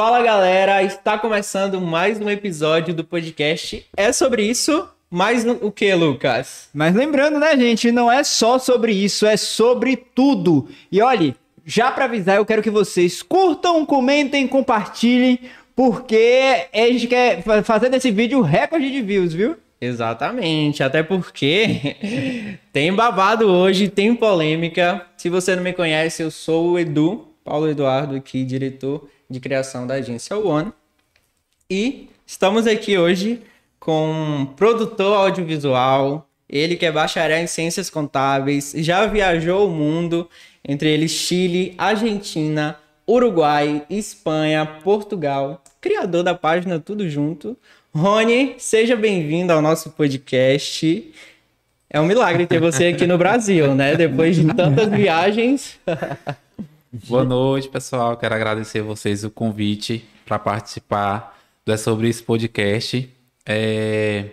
Fala galera, está começando mais um episódio do podcast. É sobre isso, mas o que, Lucas? Mas lembrando, né, gente, não é só sobre isso, é sobre tudo. E olhe, já para avisar, eu quero que vocês curtam, comentem, compartilhem, porque a gente quer fazer desse vídeo recorde de views, viu? Exatamente, até porque tem babado hoje, tem polêmica. Se você não me conhece, eu sou o Edu, Paulo Eduardo aqui, diretor de criação da agência One. E estamos aqui hoje com um produtor audiovisual, ele que é bacharel em ciências contábeis, já viajou o mundo, entre eles Chile, Argentina, Uruguai, Espanha, Portugal, criador da página Tudo Junto. Rony, seja bem-vindo ao nosso podcast. É um milagre ter você aqui no Brasil, né? Depois de tantas viagens. Boa noite, pessoal. Quero agradecer a vocês o convite para participar do É Sobre esse podcast. É...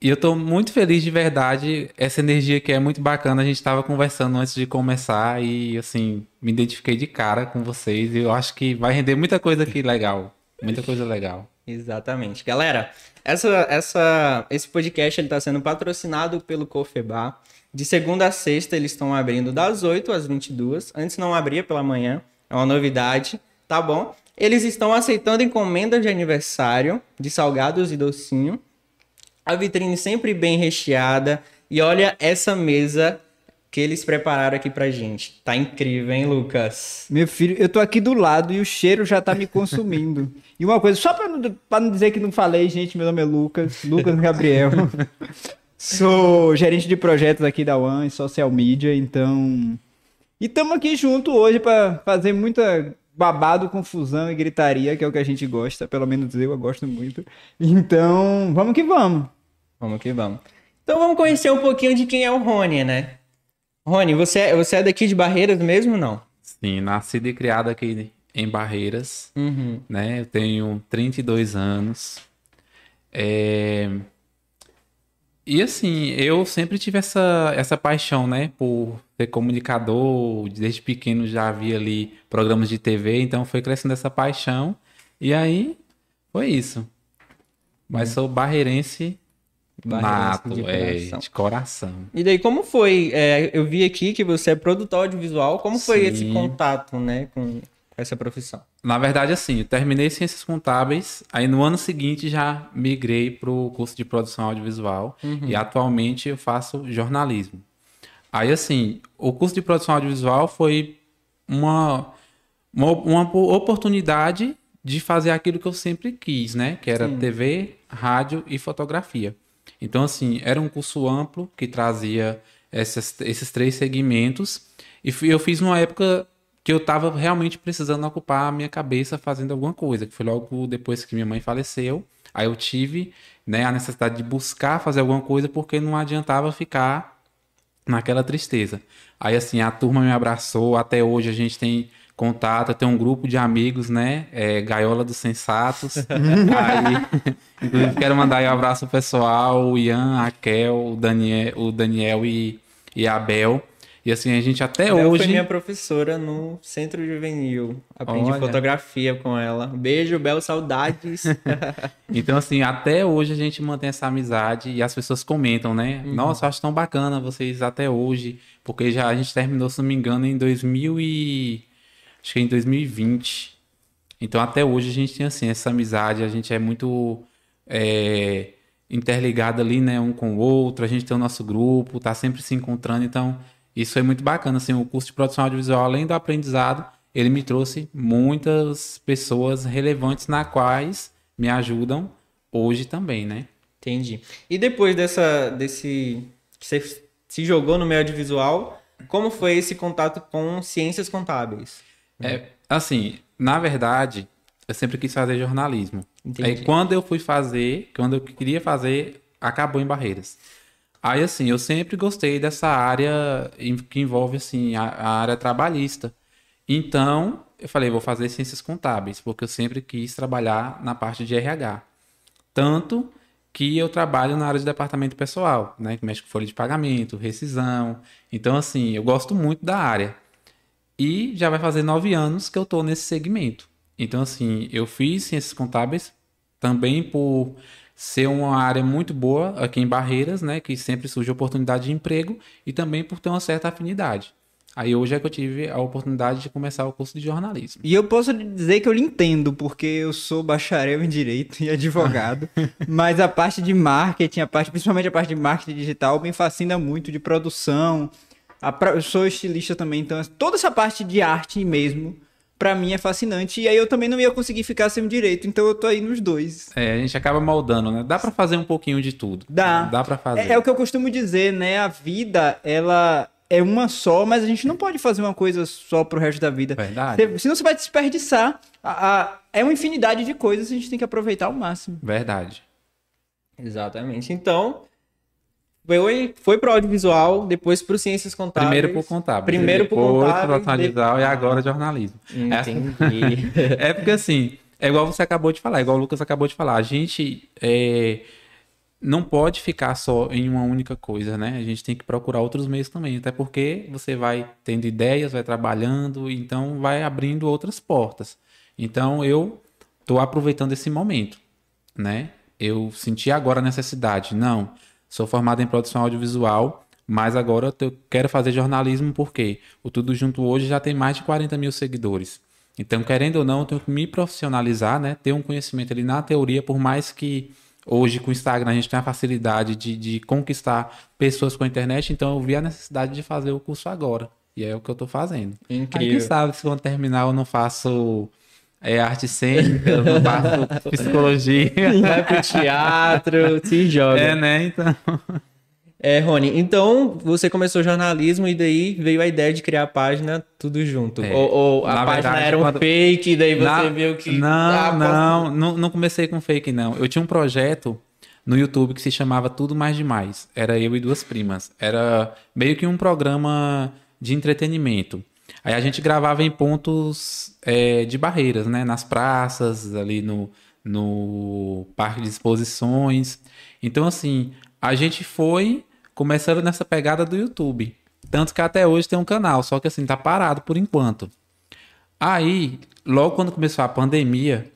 E eu estou muito feliz de verdade. Essa energia que é muito bacana. A gente estava conversando antes de começar e, assim, me identifiquei de cara com vocês. E eu acho que vai render muita coisa aqui legal. Muita coisa legal. Exatamente. Galera, essa, essa, esse podcast está sendo patrocinado pelo Cofebar. De segunda a sexta, eles estão abrindo das 8 às 22. Antes não abria pela manhã. É uma novidade, tá bom? Eles estão aceitando encomendas de aniversário de salgados e docinho. A vitrine sempre bem recheada. E olha essa mesa que eles prepararam aqui pra gente. Tá incrível, hein, Lucas? Meu filho, eu tô aqui do lado e o cheiro já tá me consumindo. e uma coisa, só pra não, pra não dizer que não falei, gente, meu nome é Lucas, Lucas Gabriel. Sou gerente de projetos aqui da One, social media, então. E estamos aqui junto hoje para fazer muita babado, confusão e gritaria, que é o que a gente gosta, pelo menos eu, eu gosto muito. Então, vamos que vamos. Vamos que vamos. Então vamos conhecer um pouquinho de quem é o Rony, né? Rony, você, é, você é daqui de Barreiras mesmo não? Sim, nascido e criado aqui em Barreiras, uhum. né? Eu tenho 32 anos. É... E assim, eu sempre tive essa, essa paixão, né, por ser comunicador, desde pequeno já havia ali programas de TV, então foi crescendo essa paixão. E aí foi isso. Mas sou barreirense, barreirense nato, de coração. É, de coração. E daí, como foi? É, eu vi aqui que você é produtor audiovisual, como foi Sim. esse contato, né, com essa profissão? Na verdade, assim, eu terminei Ciências Contábeis, aí no ano seguinte já migrei para o curso de produção audiovisual uhum. e atualmente eu faço jornalismo. Aí, assim, o curso de produção audiovisual foi uma, uma, uma oportunidade de fazer aquilo que eu sempre quis, né? Que era Sim. TV, rádio e fotografia. Então, assim, era um curso amplo que trazia esses, esses três segmentos. E eu fiz numa época que eu estava realmente precisando ocupar a minha cabeça fazendo alguma coisa, que foi logo depois que minha mãe faleceu. Aí eu tive né, a necessidade de buscar fazer alguma coisa porque não adiantava ficar naquela tristeza. Aí assim, a turma me abraçou, até hoje a gente tem contato, tem um grupo de amigos, né? É, Gaiola dos Sensatos. aí, inclusive, quero mandar um abraço pessoal, o Ian, a Kel, o Daniel, o Daniel e, e a Abel. E assim, a gente até Bel hoje. foi minha professora no Centro Juvenil. Aprendi Olha. fotografia com ela. Beijo, Bel, saudades. então, assim, até hoje a gente mantém essa amizade e as pessoas comentam, né? Uhum. Nossa, acho tão bacana vocês até hoje. Porque já a gente terminou, se não me engano, em 2000 e... Acho que em 2020. Então, até hoje a gente tem, assim, essa amizade. A gente é muito... É interligado ali, né, um com o outro, a gente tem o nosso grupo, tá sempre se encontrando, então isso é muito bacana, assim, o curso de produção audiovisual, além do aprendizado, ele me trouxe muitas pessoas relevantes na quais me ajudam hoje também, né? Entendi. E depois dessa, desse, que você se jogou no meio audiovisual, como foi esse contato com ciências contábeis? É, assim, na verdade, eu sempre quis fazer jornalismo. Entendi. Aí quando eu fui fazer, quando eu queria fazer, acabou em Barreiras. Aí, assim, eu sempre gostei dessa área que envolve, assim, a, a área trabalhista. Então, eu falei, vou fazer ciências contábeis, porque eu sempre quis trabalhar na parte de RH. Tanto que eu trabalho na área de departamento pessoal, né? Que mexe com folha de pagamento, rescisão. Então, assim, eu gosto muito da área. E já vai fazer nove anos que eu estou nesse segmento. Então, assim, eu fiz ciências contábeis também por ser uma área muito boa aqui em Barreiras, né? Que sempre surge oportunidade de emprego e também por ter uma certa afinidade. Aí hoje é que eu tive a oportunidade de começar o curso de jornalismo. E eu posso dizer que eu lhe entendo, porque eu sou bacharel em Direito e advogado, mas a parte de marketing, a parte, principalmente a parte de marketing digital, me fascina muito, de produção. A, eu sou estilista também, então toda essa parte de arte mesmo, pra mim é fascinante. E aí eu também não ia conseguir ficar sem o direito, então eu tô aí nos dois. É, a gente acaba moldando, né? Dá para fazer um pouquinho de tudo. Dá. Dá para fazer. É, é, o que eu costumo dizer, né? A vida, ela é uma só, mas a gente não pode fazer uma coisa só pro resto da vida. Verdade. Você, senão você vai desperdiçar. A, a, é uma infinidade de coisas, a gente tem que aproveitar ao máximo. Verdade. Exatamente. Então, foi, foi pro audiovisual, depois pro ciências contábeis. Primeiro pro contábil. Primeiro pro contábil. Audiovisual e agora jornalismo. Entendi. É, é porque assim, é igual você acabou de falar, igual o Lucas acabou de falar. A gente é, não pode ficar só em uma única coisa, né? A gente tem que procurar outros meios também, até porque você vai tendo ideias, vai trabalhando, então vai abrindo outras portas. Então eu estou aproveitando esse momento, né? Eu senti agora a necessidade, não, sou formado em produção audiovisual, mas agora eu quero fazer jornalismo porque o Tudo Junto hoje já tem mais de 40 mil seguidores. Então, querendo ou não, eu tenho que me profissionalizar, né? Ter um conhecimento ali na teoria, por mais que Hoje, com o Instagram, a gente tem a facilidade de, de conquistar pessoas com a internet, então eu vi a necessidade de fazer o curso agora. E é o que eu estou fazendo. Incrível. Aí, quem sabe, se quando terminar, eu não faço é, arte cênica, eu não faço psicologia. Vai pro teatro, se joga. É, né? Então. É, Rony, então você começou jornalismo e daí veio a ideia de criar a página tudo junto. É. Ou, ou, a Na página verdade, era um quando... fake e daí você Na... viu que. Não, ah, não, não, não comecei com fake, não. Eu tinha um projeto no YouTube que se chamava Tudo Mais Demais. Era eu e duas primas. Era meio que um programa de entretenimento. Aí a gente gravava em pontos é, de barreiras, né? Nas praças, ali no, no parque de exposições. Então, assim, a gente foi começando nessa pegada do YouTube. Tanto que até hoje tem um canal, só que assim, tá parado por enquanto. Aí, logo quando começou a pandemia,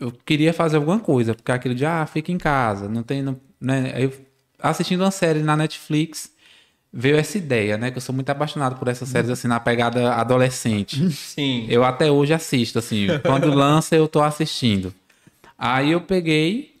eu queria fazer alguma coisa, porque aquele de, ah, fica em casa, não tem. Não, né? Aí, assistindo uma série na Netflix, veio essa ideia, né? Que eu sou muito apaixonado por essas séries, assim, na pegada adolescente. Sim. Eu até hoje assisto, assim, quando lança eu tô assistindo. Aí eu peguei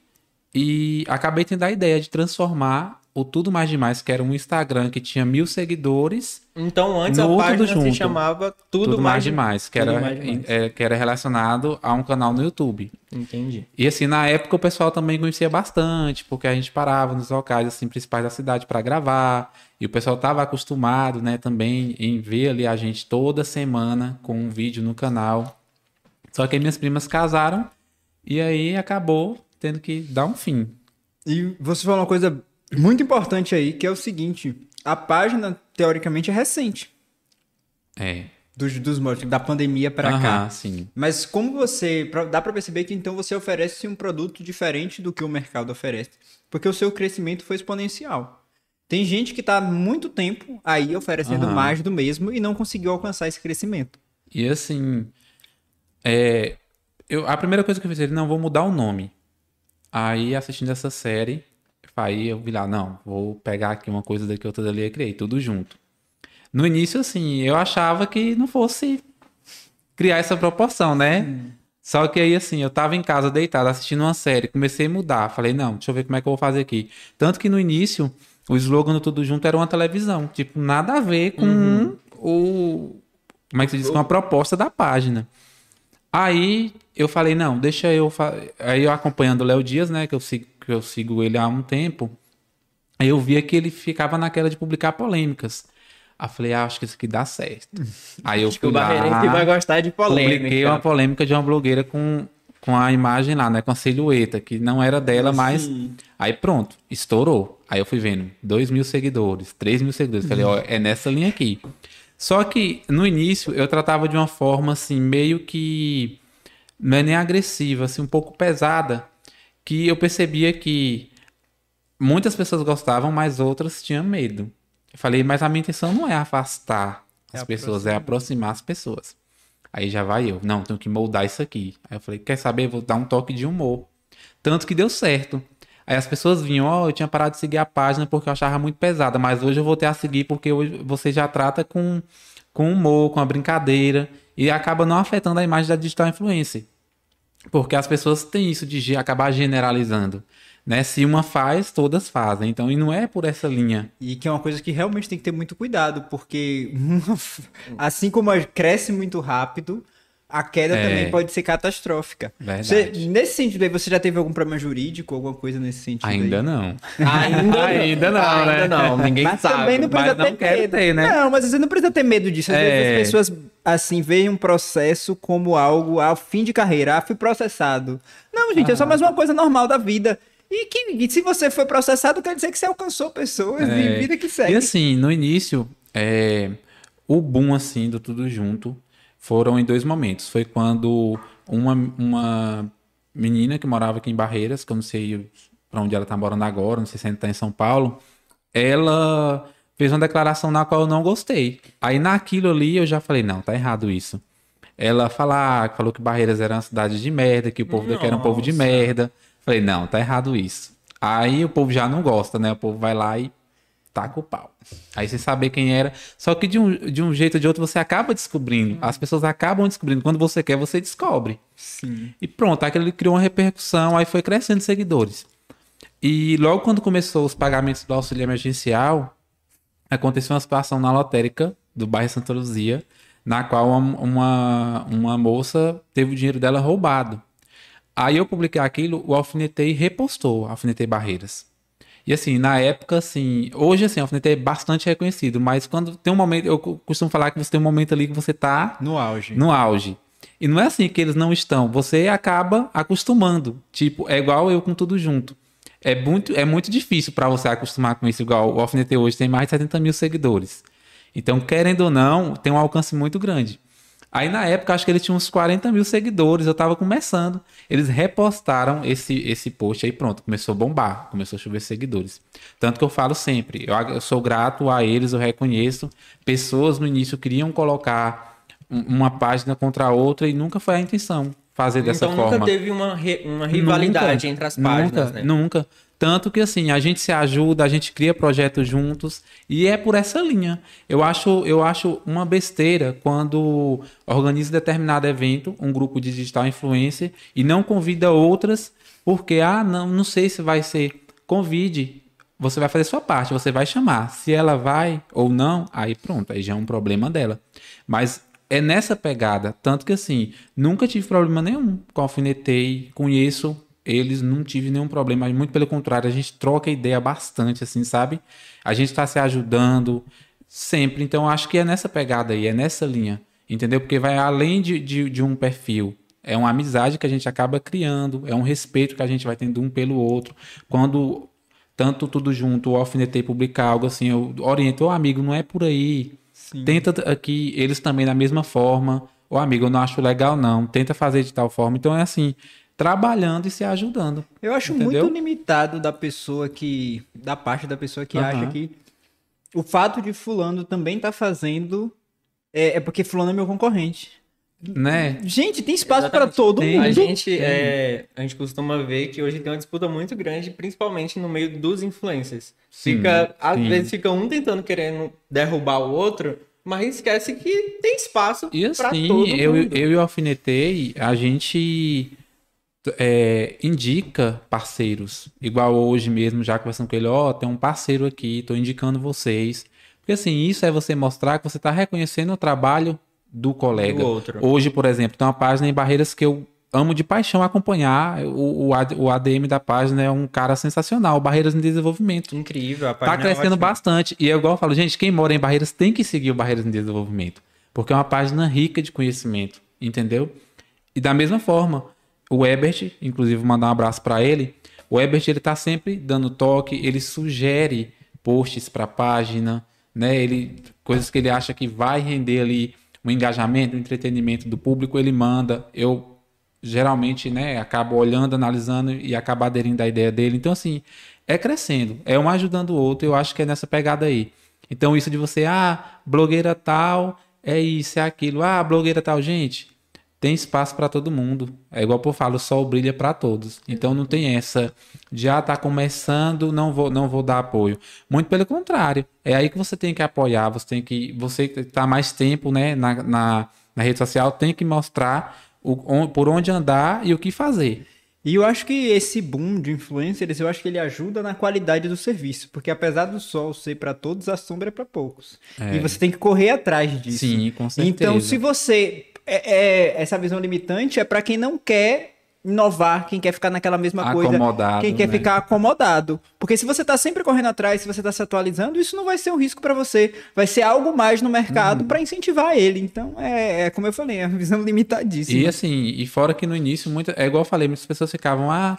e acabei tendo a ideia de transformar o Tudo Mais Demais, que era um Instagram que tinha mil seguidores. Então antes a página se chamava Tudo, Tudo Mais, Demais, que era, mais demais. É, que era relacionado a um canal no YouTube. Entendi. E assim, na época o pessoal também conhecia bastante, porque a gente parava nos locais assim, principais da cidade para gravar. E o pessoal estava acostumado, né, também em ver ali a gente toda semana com um vídeo no canal. Só que minhas primas casaram e aí acabou tendo que dar um fim. E você falou uma coisa muito importante aí, que é o seguinte: a página, teoricamente, é recente. É. Dos, dos da pandemia para cá. sim. Mas como você. Dá para perceber que então você oferece um produto diferente do que o mercado oferece. Porque o seu crescimento foi exponencial. Tem gente que está há muito tempo aí oferecendo uhum. mais do mesmo e não conseguiu alcançar esse crescimento. E assim. É, eu, a primeira coisa que eu fiz, ele não, vou mudar o nome. Aí, assistindo essa série, Aí eu vi lá, não, vou pegar aqui uma coisa daqui, outra dali e criei, tudo junto. No início, assim, eu achava que não fosse criar essa proporção, né? Hum. Só que aí, assim, eu tava em casa deitado assistindo uma série, comecei a mudar. Falei, não, deixa eu ver como é que eu vou fazer aqui. Tanto que no início, o slogan do Tudo Junto era uma televisão. Tipo, nada a ver com uhum. o. Como é que se diz? Com a proposta da página. Aí eu falei, não, deixa eu. Fa... Aí eu acompanhando o Léo Dias, né? Que eu sigo que eu sigo ele há um tempo, eu via que ele ficava naquela de publicar polêmicas. Aí falei, ah, acho que isso aqui dá certo. Aí eu acho fui que o lá, vai gostar de polêmica. Publiquei uma polêmica de uma blogueira com, com a imagem lá, né? Com a silhueta, que não era dela, mas... Aí pronto, estourou. Aí eu fui vendo, 2 mil seguidores, 3 mil seguidores. Falei, ó, é nessa linha aqui. Só que no início eu tratava de uma forma assim, meio que não é nem agressiva, assim, um pouco pesada que eu percebia que muitas pessoas gostavam, mas outras tinham medo. Eu falei, mas a minha intenção não é afastar é as pessoas, é aproximar as pessoas. Aí já vai eu, não, tenho que moldar isso aqui. Aí eu falei, quer saber? Vou dar um toque de humor. Tanto que deu certo. Aí as pessoas vinham, ó, oh, eu tinha parado de seguir a página porque eu achava muito pesada, mas hoje eu vou ter a seguir porque hoje você já trata com, com humor, com a brincadeira, e acaba não afetando a imagem da digital influencer. Porque as pessoas têm isso de acabar generalizando. Né? Se uma faz, todas fazem. Então, e não é por essa linha. E que é uma coisa que realmente tem que ter muito cuidado, porque assim como cresce muito rápido, a queda é. também pode ser catastrófica. Você, nesse sentido aí, você já teve algum problema jurídico, alguma coisa nesse sentido? Ainda aí? não. Ainda, ainda não, Ainda né? não, ninguém mas sabe. Também não precisa mas ter medo. Ter, né? Não, mas você não precisa ter medo disso. Às é. vezes as pessoas, assim, veem um processo como algo ao fim de carreira. Ah, fui processado. Não, gente, ah. é só mais uma coisa normal da vida. E que e se você foi processado, quer dizer que você alcançou pessoas é. e vida que segue. E assim, no início, é, o boom, assim, do tudo junto foram em dois momentos. Foi quando uma, uma menina que morava aqui em Barreiras, que eu não sei para onde ela está morando agora, não sei se ainda está em São Paulo, ela fez uma declaração na qual eu não gostei. Aí naquilo ali eu já falei, não, tá errado isso. Ela falar, falou que Barreiras era uma cidade de merda, que o povo daqui era um povo de merda. Falei, não, tá errado isso. Aí o povo já não gosta, né? O povo vai lá e taca o pau. Aí você saber quem era. Só que de um, de um jeito ou de outro você acaba descobrindo. As pessoas acabam descobrindo. Quando você quer, você descobre. Sim. E pronto, aquilo criou uma repercussão, aí foi crescendo seguidores. E logo quando começou os pagamentos do auxílio emergencial, aconteceu uma situação na lotérica do bairro Santa Luzia, na qual uma, uma, uma moça teve o dinheiro dela roubado. Aí eu publiquei aquilo, o Alfinetei repostou, Alfinetei Barreiras. E assim, na época, assim, hoje assim, o alfinete é bastante reconhecido, mas quando tem um momento, eu costumo falar que você tem um momento ali que você tá no auge. No auge. E não é assim que eles não estão, você acaba acostumando. Tipo, é igual eu com tudo junto. É muito, é muito difícil para você acostumar com isso, igual o Alfinete hoje tem mais de 70 mil seguidores. Então, querendo ou não, tem um alcance muito grande. Aí na época, acho que ele tinha uns 40 mil seguidores, eu tava começando. Eles repostaram esse, esse post aí, pronto, começou a bombar, começou a chover seguidores. Tanto que eu falo sempre, eu, eu sou grato a eles, eu reconheço. Pessoas no início queriam colocar uma página contra a outra e nunca foi a intenção fazer dessa então, forma. Então nunca teve uma, uma rivalidade nunca, entre as páginas, nunca, né? Nunca. Tanto que assim, a gente se ajuda, a gente cria projetos juntos e é por essa linha. Eu acho, eu acho uma besteira quando organiza determinado evento, um grupo de digital influencer e não convida outras porque ah, não, não sei se vai ser. Convide. Você vai fazer sua parte, você vai chamar. Se ela vai ou não, aí pronto, aí já é um problema dela. Mas é nessa pegada, tanto que assim, nunca tive problema nenhum com alfinetei, conheço eles não tive nenhum problema, muito pelo contrário, a gente troca ideia bastante, assim, sabe? A gente está se ajudando sempre, então acho que é nessa pegada aí, é nessa linha, entendeu? Porque vai além de, de, de um perfil, é uma amizade que a gente acaba criando, é um respeito que a gente vai tendo um pelo outro. Quando tanto tudo junto, o alfinetei publicar algo assim, eu oriento, o oh, amigo, não é por aí. Sim. Tenta aqui, eles também da mesma forma. Ô oh, amigo, eu não acho legal não, tenta fazer de tal forma. Então é assim, trabalhando e se ajudando. Eu acho entendeu? muito limitado da pessoa que. da parte da pessoa que uhum. acha que o fato de fulano também tá fazendo é, é porque fulano é meu concorrente. Né? Gente, tem espaço para todo tem, mundo. A gente, é, a gente costuma ver que hoje tem uma disputa muito grande, principalmente no meio dos influencers. Sim, fica, às vezes fica um tentando querendo derrubar o outro, mas esquece que tem espaço para assim, todo mundo. Eu, eu e o Alfinetei, a gente é, indica parceiros. Igual hoje mesmo, já conversando com ele, ó, oh, tem um parceiro aqui, estou indicando vocês. Porque assim, isso é você mostrar que você está reconhecendo o trabalho do colega. Do outro. Hoje, por exemplo, tem uma página em Barreiras que eu amo de paixão acompanhar. O, o, ADM da página é um cara sensacional. Barreiras em Desenvolvimento. Incrível. A página tá crescendo é bastante. E é igual eu falo, gente, quem mora em Barreiras tem que seguir o Barreiras em Desenvolvimento. Porque é uma página rica de conhecimento. Entendeu? E da mesma forma, o Ebert, inclusive mandar um abraço para ele. O Ebert ele tá sempre dando toque, ele sugere posts para página, né? Ele coisas que ele acha que vai render ali um engajamento, um entretenimento do público, ele manda. Eu geralmente, né, acabo olhando, analisando e acabo aderindo à ideia dele. Então assim, é crescendo, é um ajudando o outro. Eu acho que é nessa pegada aí. Então isso de você, ah, blogueira tal, é isso, é aquilo. Ah, blogueira tal, gente. Tem espaço para todo mundo. É igual eu falo, o sol brilha para todos. Então não tem essa de ah, tá começando, não vou, não vou dar apoio. Muito pelo contrário. É aí que você tem que apoiar, você tem que. Você que tá mais tempo né, na, na, na rede social, tem que mostrar o, por onde andar e o que fazer. E eu acho que esse boom de influencers, eu acho que ele ajuda na qualidade do serviço, porque apesar do sol ser para todos, a sombra é para poucos. É. E você tem que correr atrás disso. Sim, com certeza. Então, se você é, é, essa visão limitante é para quem não quer inovar, quem quer ficar naquela mesma coisa, quem quer né? ficar acomodado. Porque se você está sempre correndo atrás, se você está se atualizando, isso não vai ser um risco para você, vai ser algo mais no mercado uhum. para incentivar ele. Então, é, é, como eu falei, é uma visão limitadíssima. E assim, e fora que no início, muito, é igual eu falei, muitas pessoas ficavam, ah,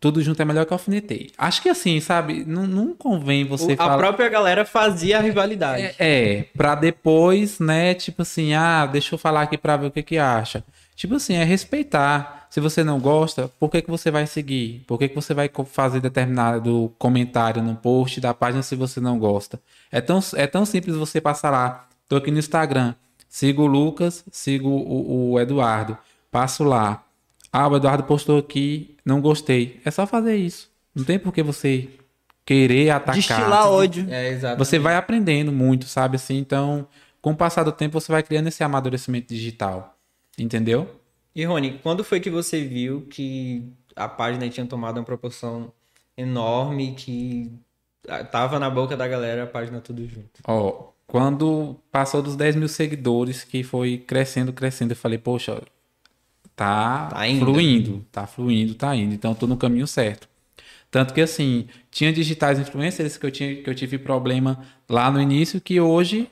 tudo junto é melhor que alfinetei. Acho que assim, sabe, não, não convém você o, falar... A própria galera fazia a rivalidade. É, é, pra depois, né, tipo assim, ah, deixa eu falar aqui pra ver o que que acha. Tipo assim, é respeitar. Se você não gosta, por que, que você vai seguir? Por que, que você vai fazer determinado comentário no post da página se você não gosta? É tão, é tão simples você passar lá. Tô aqui no Instagram. Sigo o Lucas, sigo o, o Eduardo. Passo lá. Ah, o Eduardo postou aqui, não gostei. É só fazer isso. Não tem por que você querer atacar. Destilar ódio. É, você vai aprendendo muito, sabe assim? Então, com o passar do tempo, você vai criando esse amadurecimento digital. Entendeu? E Rony, quando foi que você viu que a página tinha tomado uma proporção enorme que tava na boca da galera a página tudo junto? Ó, quando passou dos 10 mil seguidores, que foi crescendo, crescendo, eu falei, poxa, tá, tá fluindo, tá fluindo, tá indo. Então, tô no caminho certo. Tanto que, assim, tinha digitais influencers que eu, tinha, que eu tive problema lá no início, que hoje,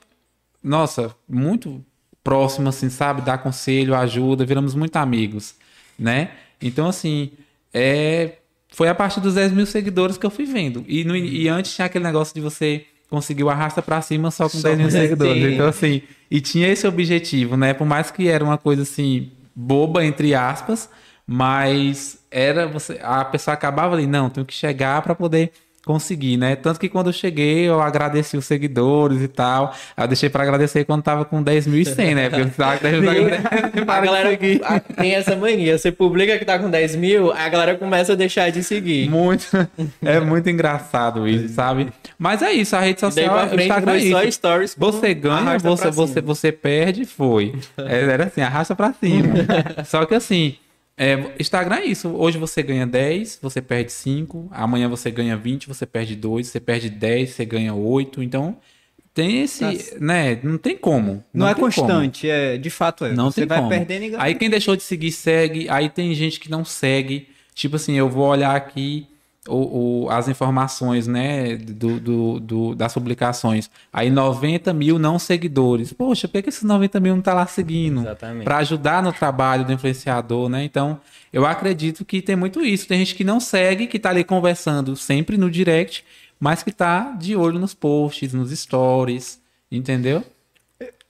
nossa, muito próximo, assim, sabe? Dar conselho, ajuda, viramos muito amigos, né? Então, assim, é... foi a partir dos 10 mil seguidores que eu fui vendo. E, no... e antes tinha aquele negócio de você conseguir o arrasta para cima só com só 10 mil seguidores. Então, assim, e tinha esse objetivo, né? Por mais que era uma coisa, assim, boba, entre aspas, mas era você... A pessoa acabava ali, não, tenho que chegar para poder consegui, né? Tanto que quando eu cheguei, eu agradeci os seguidores e tal. Eu deixei para agradecer quando tava com 10.100, né? Porque eu tava a galera a, tem essa mania. Você publica que tá com 10 mil, a galera começa a deixar de seguir. Muito. É muito engraçado isso, sabe? Mas é isso, a rede social, o Instagram é stories você ganha, você, você, você perde, foi. É, era assim, arrasta para cima. Só que assim, é, Instagram é isso. Hoje você ganha 10, você perde 5. Amanhã você ganha 20, você perde 2. Você perde 10, você ganha 8. Então, tem esse. Tá. né? Não tem como. Não, não é constante, como. é, de fato é. Não você tem vai como. perdendo e ganhando. Aí quem deixou de seguir, segue. Aí tem gente que não segue. Tipo assim, eu vou olhar aqui o, o, as informações né, do, do, do, das publicações. Aí 90 mil não seguidores. Poxa, por que, que esses 90 mil não tá lá seguindo? Para ajudar no trabalho do influenciador, né? Então, eu acredito que tem muito isso. Tem gente que não segue, que tá ali conversando sempre no direct, mas que tá de olho nos posts, nos stories, entendeu?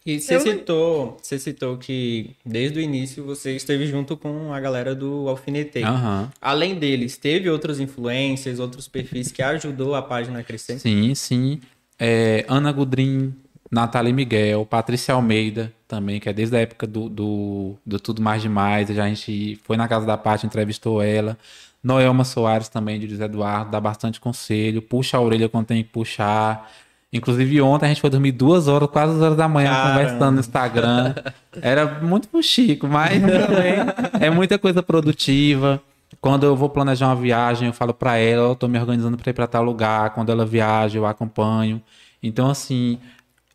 E você, eu... citou, você citou que desde o início você esteve junto com a galera do Alfinetei. Uhum. Além deles, teve outros influencers, outros perfis que ajudou a página a crescer? Sim, sim. É, Ana Gudrin, Nathalie Miguel, Patrícia Almeida também, que é desde a época do, do, do Tudo Mais Demais. Já a gente foi na casa da página, entrevistou ela. Noelma Soares também, de José Eduardo, dá bastante conselho, puxa a orelha quando tem que puxar. Inclusive ontem a gente foi dormir duas horas, quase duas horas da manhã, Caramba. conversando no Instagram. Era muito Chico, mas também é muita coisa produtiva. Quando eu vou planejar uma viagem, eu falo para ela, eu tô me organizando para ir para tal lugar. Quando ela viaja, eu acompanho. Então, assim,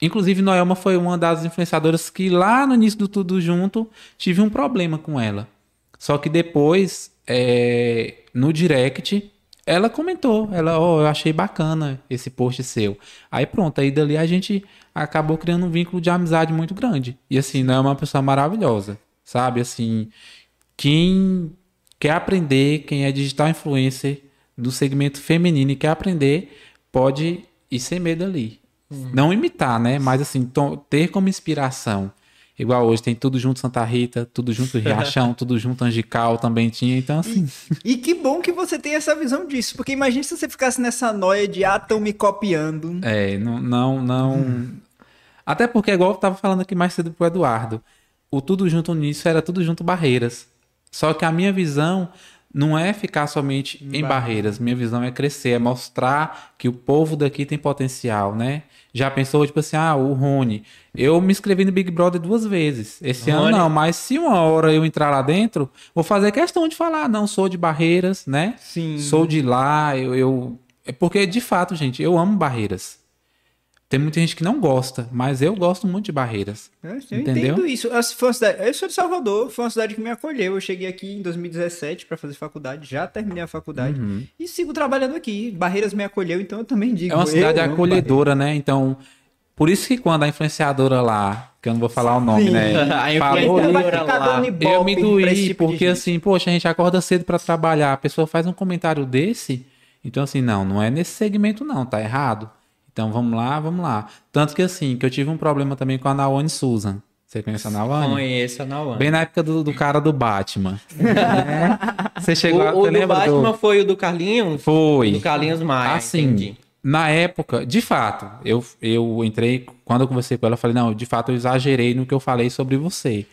inclusive Noelma foi uma das influenciadoras que lá no início do Tudo Junto tive um problema com ela. Só que depois, é, no direct, ela comentou, ela, ó, oh, eu achei bacana esse post seu. Aí pronto, aí dali a gente acabou criando um vínculo de amizade muito grande. E assim, não é uma pessoa maravilhosa, sabe? Assim, quem quer aprender, quem é digital influencer do segmento feminino e quer aprender, pode ir sem medo ali. Uhum. Não imitar, né? Mas assim, ter como inspiração Igual hoje, tem tudo junto Santa Rita, tudo junto Riachão, tudo junto Angical também tinha, então assim. E, e, que bom que você tem essa visão disso, porque imagine se você ficasse nessa noia de ah, estão me copiando. É, não, não, não. Hum. Até porque, igual eu tava falando aqui mais cedo pro Eduardo, o Tudo Junto nisso era Tudo Junto Barreiras. Só que a minha visão não é ficar somente em barreiras. Minha visão é crescer, é mostrar que o povo daqui tem potencial, né? Já pensou, tipo assim, ah, o Rony. Eu me inscrevi no Big Brother duas vezes. Esse ano Rony. não, mas se uma hora eu entrar lá dentro, vou fazer questão de falar, não, sou de barreiras, né? Sim. Sou de lá, eu, eu. É porque, de fato, gente, eu amo barreiras. Tem muita gente que não gosta, mas eu gosto muito de barreiras. Eu, eu Entendeu? entendo isso. Eu, foi uma cidade- eu sou de Salvador, foi uma cidade que me acolheu. Eu cheguei aqui em 2017 para fazer faculdade, já terminei a faculdade e sigo trabalhando aqui. Barreiras me acolheu, então eu também digo. É uma cidade acolhedora, né? Então, por isso que quando a influenciadora lá, que eu não vou falar o nome, Sim. né? A falou lá. Eu me doí, tipo porque assim, poxa, a gente acorda cedo pra trabalhar, a pessoa faz um comentário desse, então assim, não, não é nesse segmento não, tá errado. Então vamos lá, vamos lá. Tanto que assim, que eu tive um problema também com a Nawane Susan. Você conhece a Nawane? Conheço a Nauane. Bem na época do, do cara do Batman. né? Você chegou, O, o você do Batman do... foi o do Carlinhos? Foi. Do Carlinhos Maia, Assim, entendi. na época, de fato, eu, eu entrei, quando eu conversei com ela, eu falei, não, de fato eu exagerei no que eu falei sobre você.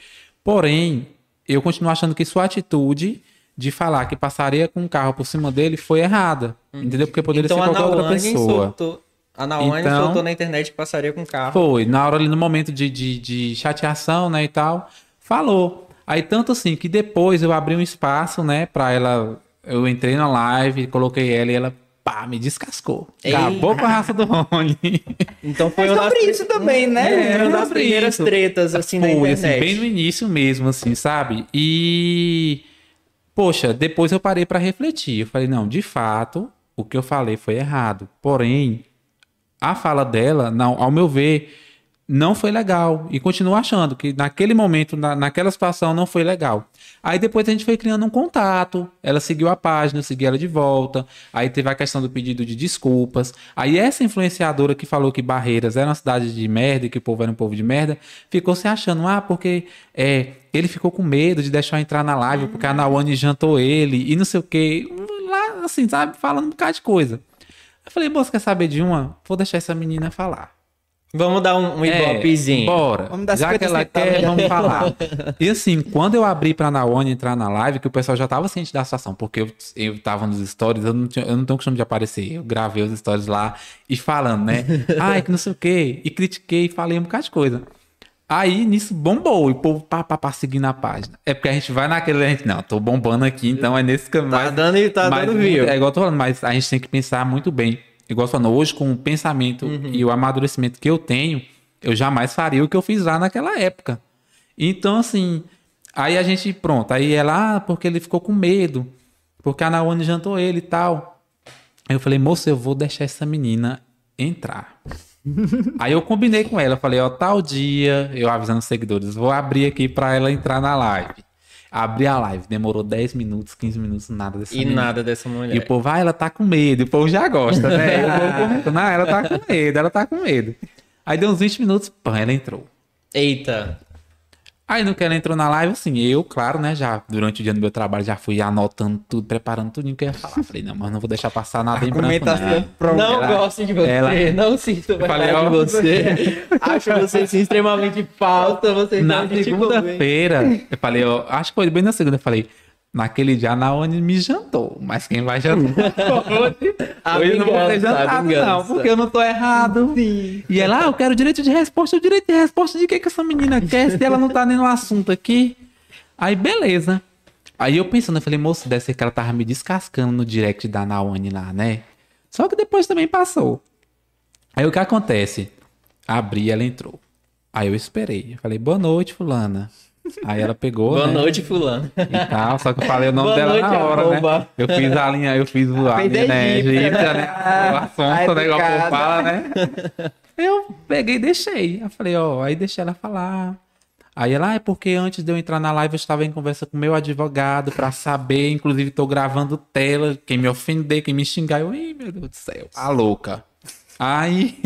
Porém, eu continuo achando que sua atitude de falar que passaria com um carro por cima dele foi errada. Entendeu? Porque poderia então ser a qualquer outra pessoa. soltou... A Nauane Então- soltou na internet que passaria com o carro. Foi, na hora ali no momento de, de, de chateação, né, e tal, falou. Aí tanto assim que depois eu abri um espaço, né, pra ela, eu entrei na live, coloquei ela e ela, pá, me descascou. Eita. Acabou com a raça do Rony. Então foi uma sobre das... isso também, né? É, uma das sobre primeiras isso. tretas, assim, na Foi, internet. assim, bem no início mesmo, assim, sabe? E, poxa, depois eu parei pra refletir. Eu falei, não, de fato, o que eu falei foi errado. Porém, a fala dela, não, ao meu ver, não foi legal. E continuo achando que naquele momento, na, naquela situação, não foi legal. Aí depois a gente foi criando um contato. Ela seguiu a página, eu segui ela de volta. Aí teve a questão do pedido de desculpas. Aí essa influenciadora que falou que Barreiras era uma cidade de merda e que o povo era um povo de merda, ficou se achando, ah, porque é, ele ficou com medo de deixar eu entrar na live, porque a Nawane jantou ele e não sei o quê. Lá, assim, sabe? Falando um bocado de coisa. Eu falei, moça, quer saber de uma? Vou deixar essa menina falar. Vamos dar um, um É, ibopezinho. Bora. Vamos dar Já 50 que ela quer, vamos falar. E assim, quando eu abri pra Naone entrar na live, que o pessoal já tava ciente da situação, porque eu, eu tava nos stories, eu não, tinha, eu não tenho costume de aparecer. Eu gravei os stories lá e falando, né? Ai, que não sei o quê. E critiquei, falei um bocado de coisa. Aí, nisso, bombou. E o povo, pá, pá, pá, seguindo a página. É porque a gente vai naquele, a gente, não, tô bombando aqui, então é nesse caminho. Tá dando e tá Mas dando view. É igual eu tô falando, mas a gente tem que pensar muito bem. Igual eu tô falando, hoje com o pensamento Uhum. e o amadurecimento que eu tenho, eu jamais faria o que eu fiz lá naquela época. Então, assim, aí a gente, pronto, aí ela, ah, porque ele ficou com medo, porque a Naone jantou ele e tal. Aí eu falei, moça, eu vou deixar essa menina entrar. Aí eu combinei com ela, falei, ó, tal dia, eu avisando os seguidores, vou abrir aqui pra ela entrar na live. Abri a live, demorou 10 minutos, 15 minutos, nada dessa E nada dessa mulher. E o povo, ah, ela tá com medo. E o povo já gosta, né? O povo comentando, ah, ela tá com medo, ela tá com medo. Aí deu uns 20 minutos, pã, ela entrou. Eita. Aí no que ela entrou na live, assim, eu, claro, né, já durante o dia do meu trabalho, já fui anotando tudo, preparando tudo que eu ia falar. Falei, não, mas não vou deixar passar nada em branco, não. pronta. Não ela- gosto de você, ela- não sinto falei, verdade de ó. você. Acho você assim, extremamente falta, você Na segunda-feira, eu falei, ó, acho que foi bem na segunda, eu falei, naquele dia a Naone me jantou, mas quem vai jantar hoje, A hoje eu não vou ser jantado não, porque eu não tô errado. Sim. E ela, ah, eu quero direito de resposta, o direito de resposta de que que essa menina quer, se ela não tá nem no assunto aqui. Aí, beleza. Aí eu pensando, eu falei, moço, deve ser que ela tava me descascando no direct da Nawane lá, né? Só que depois também passou. Aí o que acontece? Abri, ela entrou. Aí eu esperei. Eu falei, boa noite, fulana. Aí ela pegou, Boa né? noite, fulano. E tal, só que eu falei o nome Boa dela noite, na hora, arroba. né? Eu fiz a linha, eu fiz o- a linha, né? egípcia, Egípcia, né? O assunto, né? Igual o fala, né? Eu peguei e deixei. Eu falei, ó, aí deixei ela falar. Aí ela, ah, é porque antes de eu entrar na live eu estava em conversa com meu advogado pra saber, inclusive tô gravando tela, quem me ofender, quem me xingar. Eu, ih, meu Deus do céu, a louca. Aí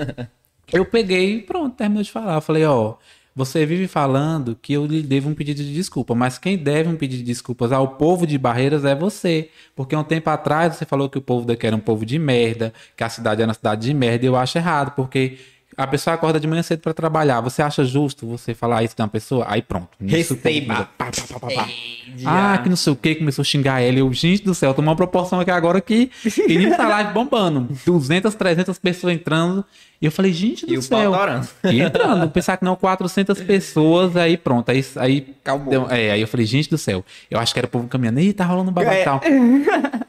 eu peguei e pronto, terminou de falar. Eu falei, ó, você vive falando que eu lhe devo um pedido de desculpa, mas quem deve um pedido de desculpas ao povo de Barreiras é você. Porque um tempo atrás você falou que o povo daqui era um povo de merda, que a cidade era uma cidade de merda, e eu acho errado, porque a pessoa acorda de manhã cedo pra trabalhar. Você acha justo você falar isso de uma pessoa? Aí pronto. Receba. pá, pá, pá. Ah, que não sei o que, começou a xingar ela. Eu, gente do céu, tomou uma proporção aqui agora que início da live bombando. 200, 300 pessoas entrando. E eu falei, gente do E o céu. E entrando, pensar que não, 400 pessoas, aí pronto. Aí, aí, Calmou. deu- é, aí eu falei, gente do céu. Eu acho que era o povo caminhando. Ih, tá rolando um babado e É. tal.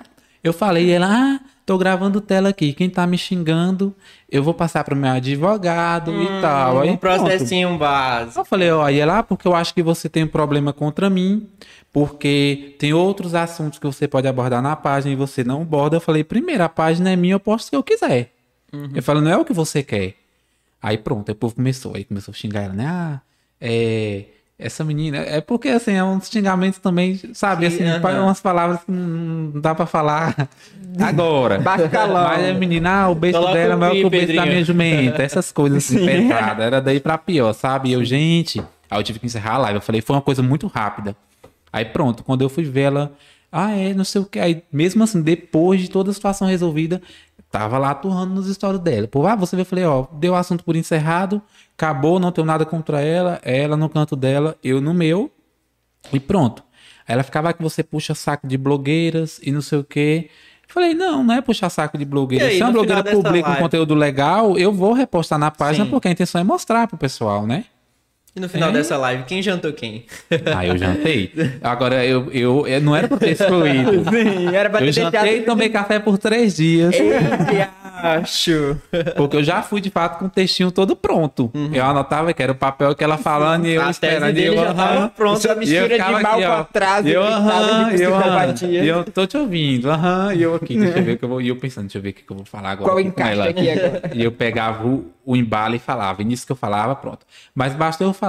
Eu falei, ela, ah, tô gravando tela aqui. Quem tá me xingando, eu vou passar pro meu advogado e tal. Aí um pronto. processinho básico. Eu falei, ó, e ela, ah, porque eu acho que você tem um problema contra mim, porque tem outros assuntos que você pode abordar na página e você não aborda. Eu falei, primeiro, a página é minha, eu posto o que eu quiser. Eu falei, não é o que você quer. Aí pronto, aí o povo começou, aí começou a xingar ela, né? Ah, é. Essa menina. É porque, assim, é uns xingamentos também, sabe? Sim, Assim, aham. pa- umas palavras que não dá pra falar agora. Baixo calão. Mas a menina, ah, o beijo Coloca dela é maior que o beijo da minha jumenta. Essas coisas assim. Era daí pra pior, sabe? Eu, gente. Aí eu tive que encerrar a live. Eu falei, foi uma coisa muito rápida. Aí pronto, quando eu fui ver ela, ah, é, não sei o que. Aí, mesmo assim, depois de toda a situação resolvida, tava lá aturrando nos stories dela. Pô, ah, você vê, eu falei, ó, deu o assunto por encerrado, acabou, não tenho nada contra ela, ela no canto dela, eu no meu, e pronto. Aí ela ficava "Ah, que você puxa saco de blogueiras e não sei o quê. Falei, não, não é puxar saco de blogueira. Aí, Se uma no blogueira publica um live? conteúdo legal, eu vou repostar na página, Sim. porque a intenção é mostrar pro pessoal, né? E no final É. dessa live, quem jantou quem? Aí eu jantei. Agora, eu, eu, eu não era pra ter excluído. Sim, era pra ter Eu jantei e tomei café por três dias. Acho. Porque eu já fui, de fato, com o textinho todo pronto. Eu anotava que era o papel que ela falando e eu A esperando. dele eu, já tava E eu mistura de mal aqui, atraso E eu, aham, eu, aham. eu tô te ouvindo, aham. E eu aqui, deixa eu ver o que eu vou. E eu pensando, deixa eu ver o que eu vou falar agora. Qual ela. aqui agora? E eu pegava o, o embalo e falava. E nisso que eu falava, pronto. Mas basta eu falar.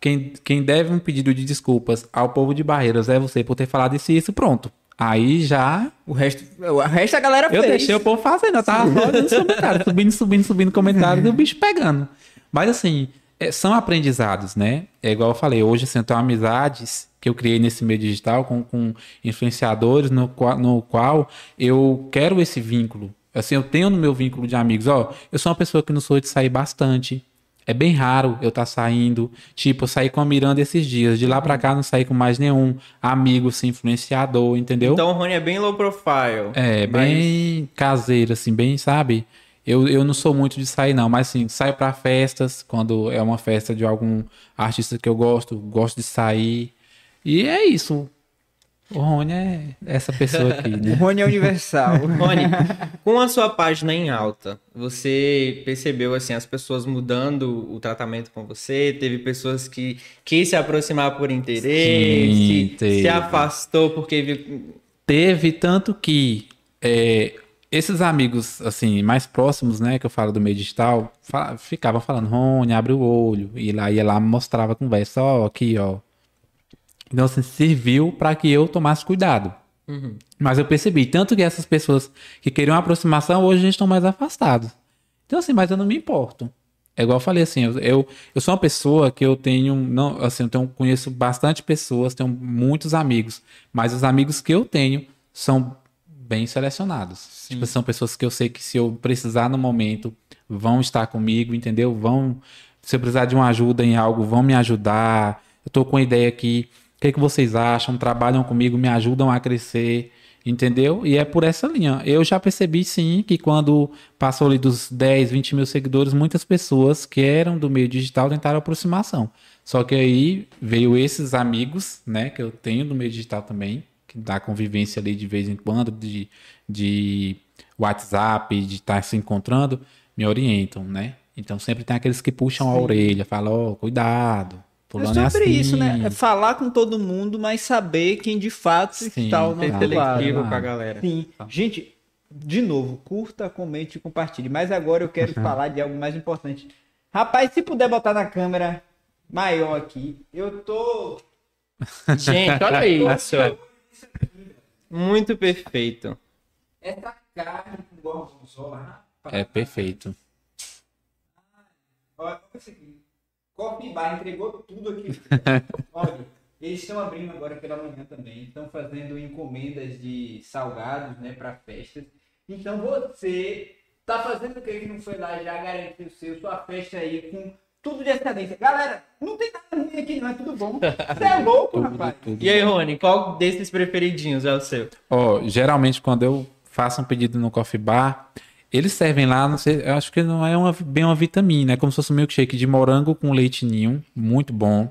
Quem, quem deve um pedido de desculpas ao povo de Barreiras é você por ter falado isso e isso, pronto. Aí já O resto, o resto a galera eu fez. deixei o povo fazendo, eu tava só subindo, subindo, subindo comentários e o bicho pegando. Mas assim, é, são aprendizados, né? É igual eu falei, hoje assim, eu tenho amizades que eu criei nesse meio digital com, com influenciadores no qual, no qual eu quero esse vínculo. Assim, eu tenho no meu vínculo de amigos, ó, eu sou uma pessoa que não sou de sair bastante. É bem raro eu estar saindo. Tipo, eu saí com a Miranda esses dias. De lá pra cá, não saí com mais nenhum amigo, assim, influenciador, entendeu? Então o Rony é bem low profile. É, Mas- bem caseiro, assim, bem, sabe? Eu, eu não sou muito de sair, não, mas assim, saio pra festas, quando é uma festa de algum artista que eu gosto, gosto de sair. E é isso. O Rony é essa pessoa aqui, O né? Rony é universal. Rony, com a sua página em alta, você percebeu assim as pessoas mudando o tratamento com você? Teve pessoas que quis se aproximar por interesse, Sim, teve. se afastou porque viu. Teve tanto que é, esses amigos, assim, mais próximos, né, que eu falo do meio digital, ficavam falando, Rony, abre o olho. E lá ia lá, mostrava a conversa, ó, aqui, ó. Então, assim, serviu para que eu tomasse cuidado. Mas eu percebi, tanto que essas pessoas que queriam aproximação, hoje estão mais afastados. Então, assim, mas eu não me importo. É igual eu falei, assim, eu, eu, eu sou uma pessoa que eu tenho, não, assim, eu tenho, conheço bastante pessoas, tenho muitos amigos, mas os amigos que eu tenho são bem selecionados. Tipo, são pessoas que eu sei que se eu precisar no momento, vão estar comigo, entendeu? Vão, se eu precisar de uma ajuda em algo, vão me ajudar. Eu tô com a ideia aqui, o que, que vocês acham? Trabalham comigo, me ajudam a crescer, entendeu? E é por essa linha. Eu já percebi, sim, que quando passou ali dos 10, 20 mil seguidores, muitas pessoas que eram do meio digital tentaram aproximação. Só que aí veio esses amigos, né, que eu tenho do meio digital também, que dá convivência ali de vez em quando, de, de WhatsApp, de estar se encontrando, me orientam, né? Então sempre tem aqueles que puxam a orelha, falam, ó, cuidado. É Fulano sobre assim. isso, né? É falar com todo mundo, mas saber quem de fato Sim, está ao ser nosso lado. seletivo claro. com a galera. Sim. Gente, de novo, curta, comente e compartilhe. Mas agora eu quero falar de algo mais importante. Rapaz, se puder botar na câmera maior aqui, eu tô. Gente, olha isso. Muito perfeito. Essa carne com gorgonzola. É perfeito. Olha isso aqui. Coffee Bar entregou tudo aqui. Olha, eles estão abrindo agora pela manhã também. Estão fazendo encomendas de salgados, né, para festas. Então você Tá fazendo o que que não foi lá, já garantiu o seu, sua festa aí com tudo de excelência. Galera, não tem nada ruim aqui não, é tudo bom. Você é louco, rapaz. E aí, Rony, qual desses preferidinhos é o seu? Ó, geralmente quando eu faço um pedido no coffee bar, eles servem lá, não sei, eu acho que não é uma, bem uma vitamina, é como se fosse um milkshake de morango com leite ninho, muito bom.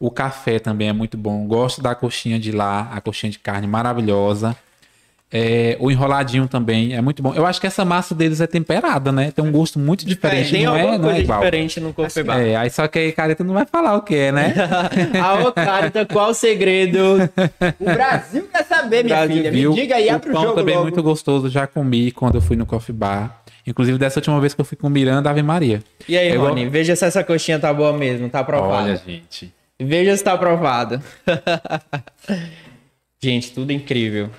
O café também é muito bom. Gosto da coxinha de lá, a coxinha de carne maravilhosa. É, o enroladinho também é muito bom. Eu acho que essa massa deles é temperada, né? Tem um gosto muito diferente, Tem não alguma é, não é coisa igual. diferente no Coffee Bar. É, aí só que aí careta não vai falar o que é, né? A Ocarita, qual o segredo? O Brasil quer saber, minha Brasil, filha. Me Viu? diga aí, o abre o pão jogo também é logo. muito gostoso, já comi quando eu fui no Coffee Bar. Inclusive, dessa última vez que eu fui com Miranda, Ave Maria. E aí, É igual- Rony, veja se essa coxinha tá boa mesmo, tá aprovada. Olha, gente. Veja se tá aprovada. Gente, tudo incrível.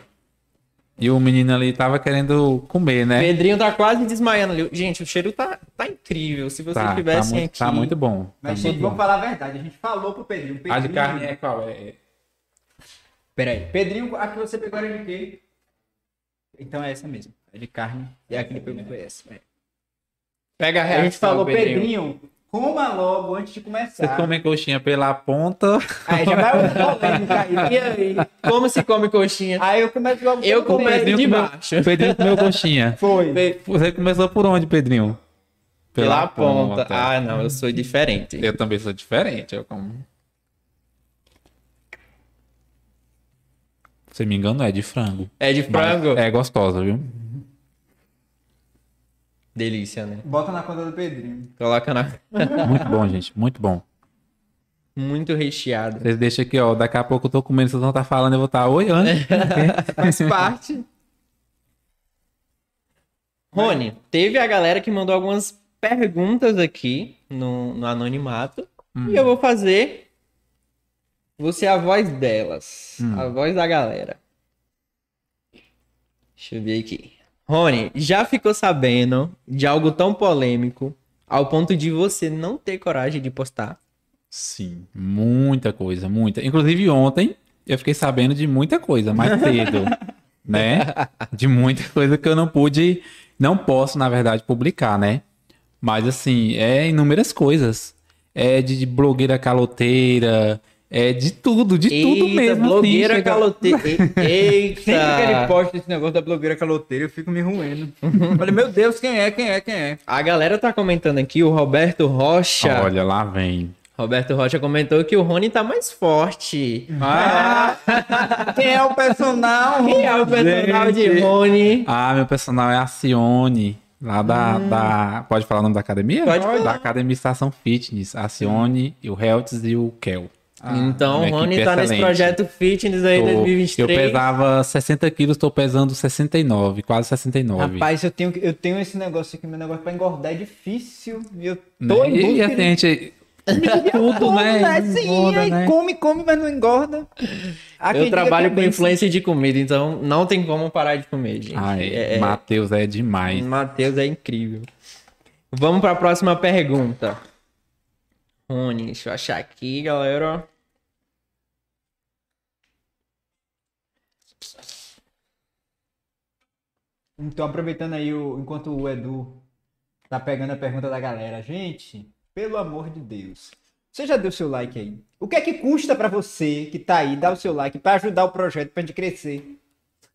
E o menino ali tava querendo comer, né? Pedrinho tá quase desmaiando ali. Gente, o cheiro tá, tá incrível. Se vocês Tá, tá, tivessem muito, aqui. tá muito bom. Mas, tá gente, vamos falar a verdade. A gente falou pro Pedrinho. Pedrinho A de carne é qual? É... Peraí. Pedrinho, a que você pegou era de quê? Então é essa mesmo. É de carne. E a que ele pegou foi essa. É. Pega a A reação, gente falou, Pedrinho. Pedrinho, coma logo antes de começar. Vocês comem coxinha pela ponta. Aí já vai o polêmica aí. E aí? Como se come coxinha? Aí eu começo logo Eu começo Pedrinho. de baixo. O Pedrinho comeu coxinha. Foi. Você começou por onde, Pedrinho? Pela, ponta. Ah, não, eu sou diferente. Eu também sou diferente. Eu como... Se me engano, é de frango. É de frango? Mas É gostosa, viu? Delícia, né? Bota na conta do Pedrinho. Coloca na. Muito bom, gente. Muito bom. Muito recheado. Vocês deixam aqui, ó. Daqui a pouco eu tô comendo, vocês vão estar falando, eu vou estar oi, Ana. Faz parte. Rony, teve a galera que mandou algumas perguntas aqui no, no anonimato. E eu vou fazer. Você é a voz delas. A voz da galera. Deixa eu ver aqui. Rony, já ficou sabendo de algo tão polêmico ao ponto de você não ter coragem de postar? Sim, muita coisa, muita. Inclusive ontem eu fiquei sabendo de muita coisa mais cedo, né? De muita coisa que eu não pude, não posso, na verdade, publicar, né? Mas assim, é inúmeras coisas. É de, de blogueira caloteira, é de tudo, de tudo mesmo. assim, blogueira chega- caloteira. Eita! Sempre que ele posta esse negócio da blogueira caloteira, eu fico me ruendo. Falei, meu Deus, quem é, quem é, quem é? A galera tá comentando aqui, o Roberto Rocha. Olha, lá vem. Roberto Rocha comentou que o Rony tá mais forte. Ah, quem é o personal? Quem é o personal de Gente. Rony? Ah, meu personal é a Cione, lá da, da- Pode falar o nome da academia? Pode falar. Da Academia Estação Fitness. A Cione, o Heltz e o Kel. Então, o Rony tá nesse excelente. projeto fitness aí Tô- 2023. Eu pesava 60 quilos, tô pesando 69, quase 69. Rapaz, eu tenho, eu tenho esse negócio aqui, meu negócio pra engordar é difícil. e Eu Né? tô em E, e assim, de- a gente. Tudo, né? Sim, Engorda, aí né? come, come, mas não engorda. Há Eu trabalho é com influência de comida, então não tem como parar de comer, gente. Ai, É- é- Matheus é demais. Matheus é incrível. Vamos para a próxima pergunta. Rony, deixa eu achar aqui, galera. Então, aproveitando aí, o, enquanto o Edu tá pegando a pergunta da galera. Gente, pelo amor de Deus, você já deu seu like aí? O que é que custa pra você que tá aí dar o seu like pra ajudar o projeto pra gente crescer?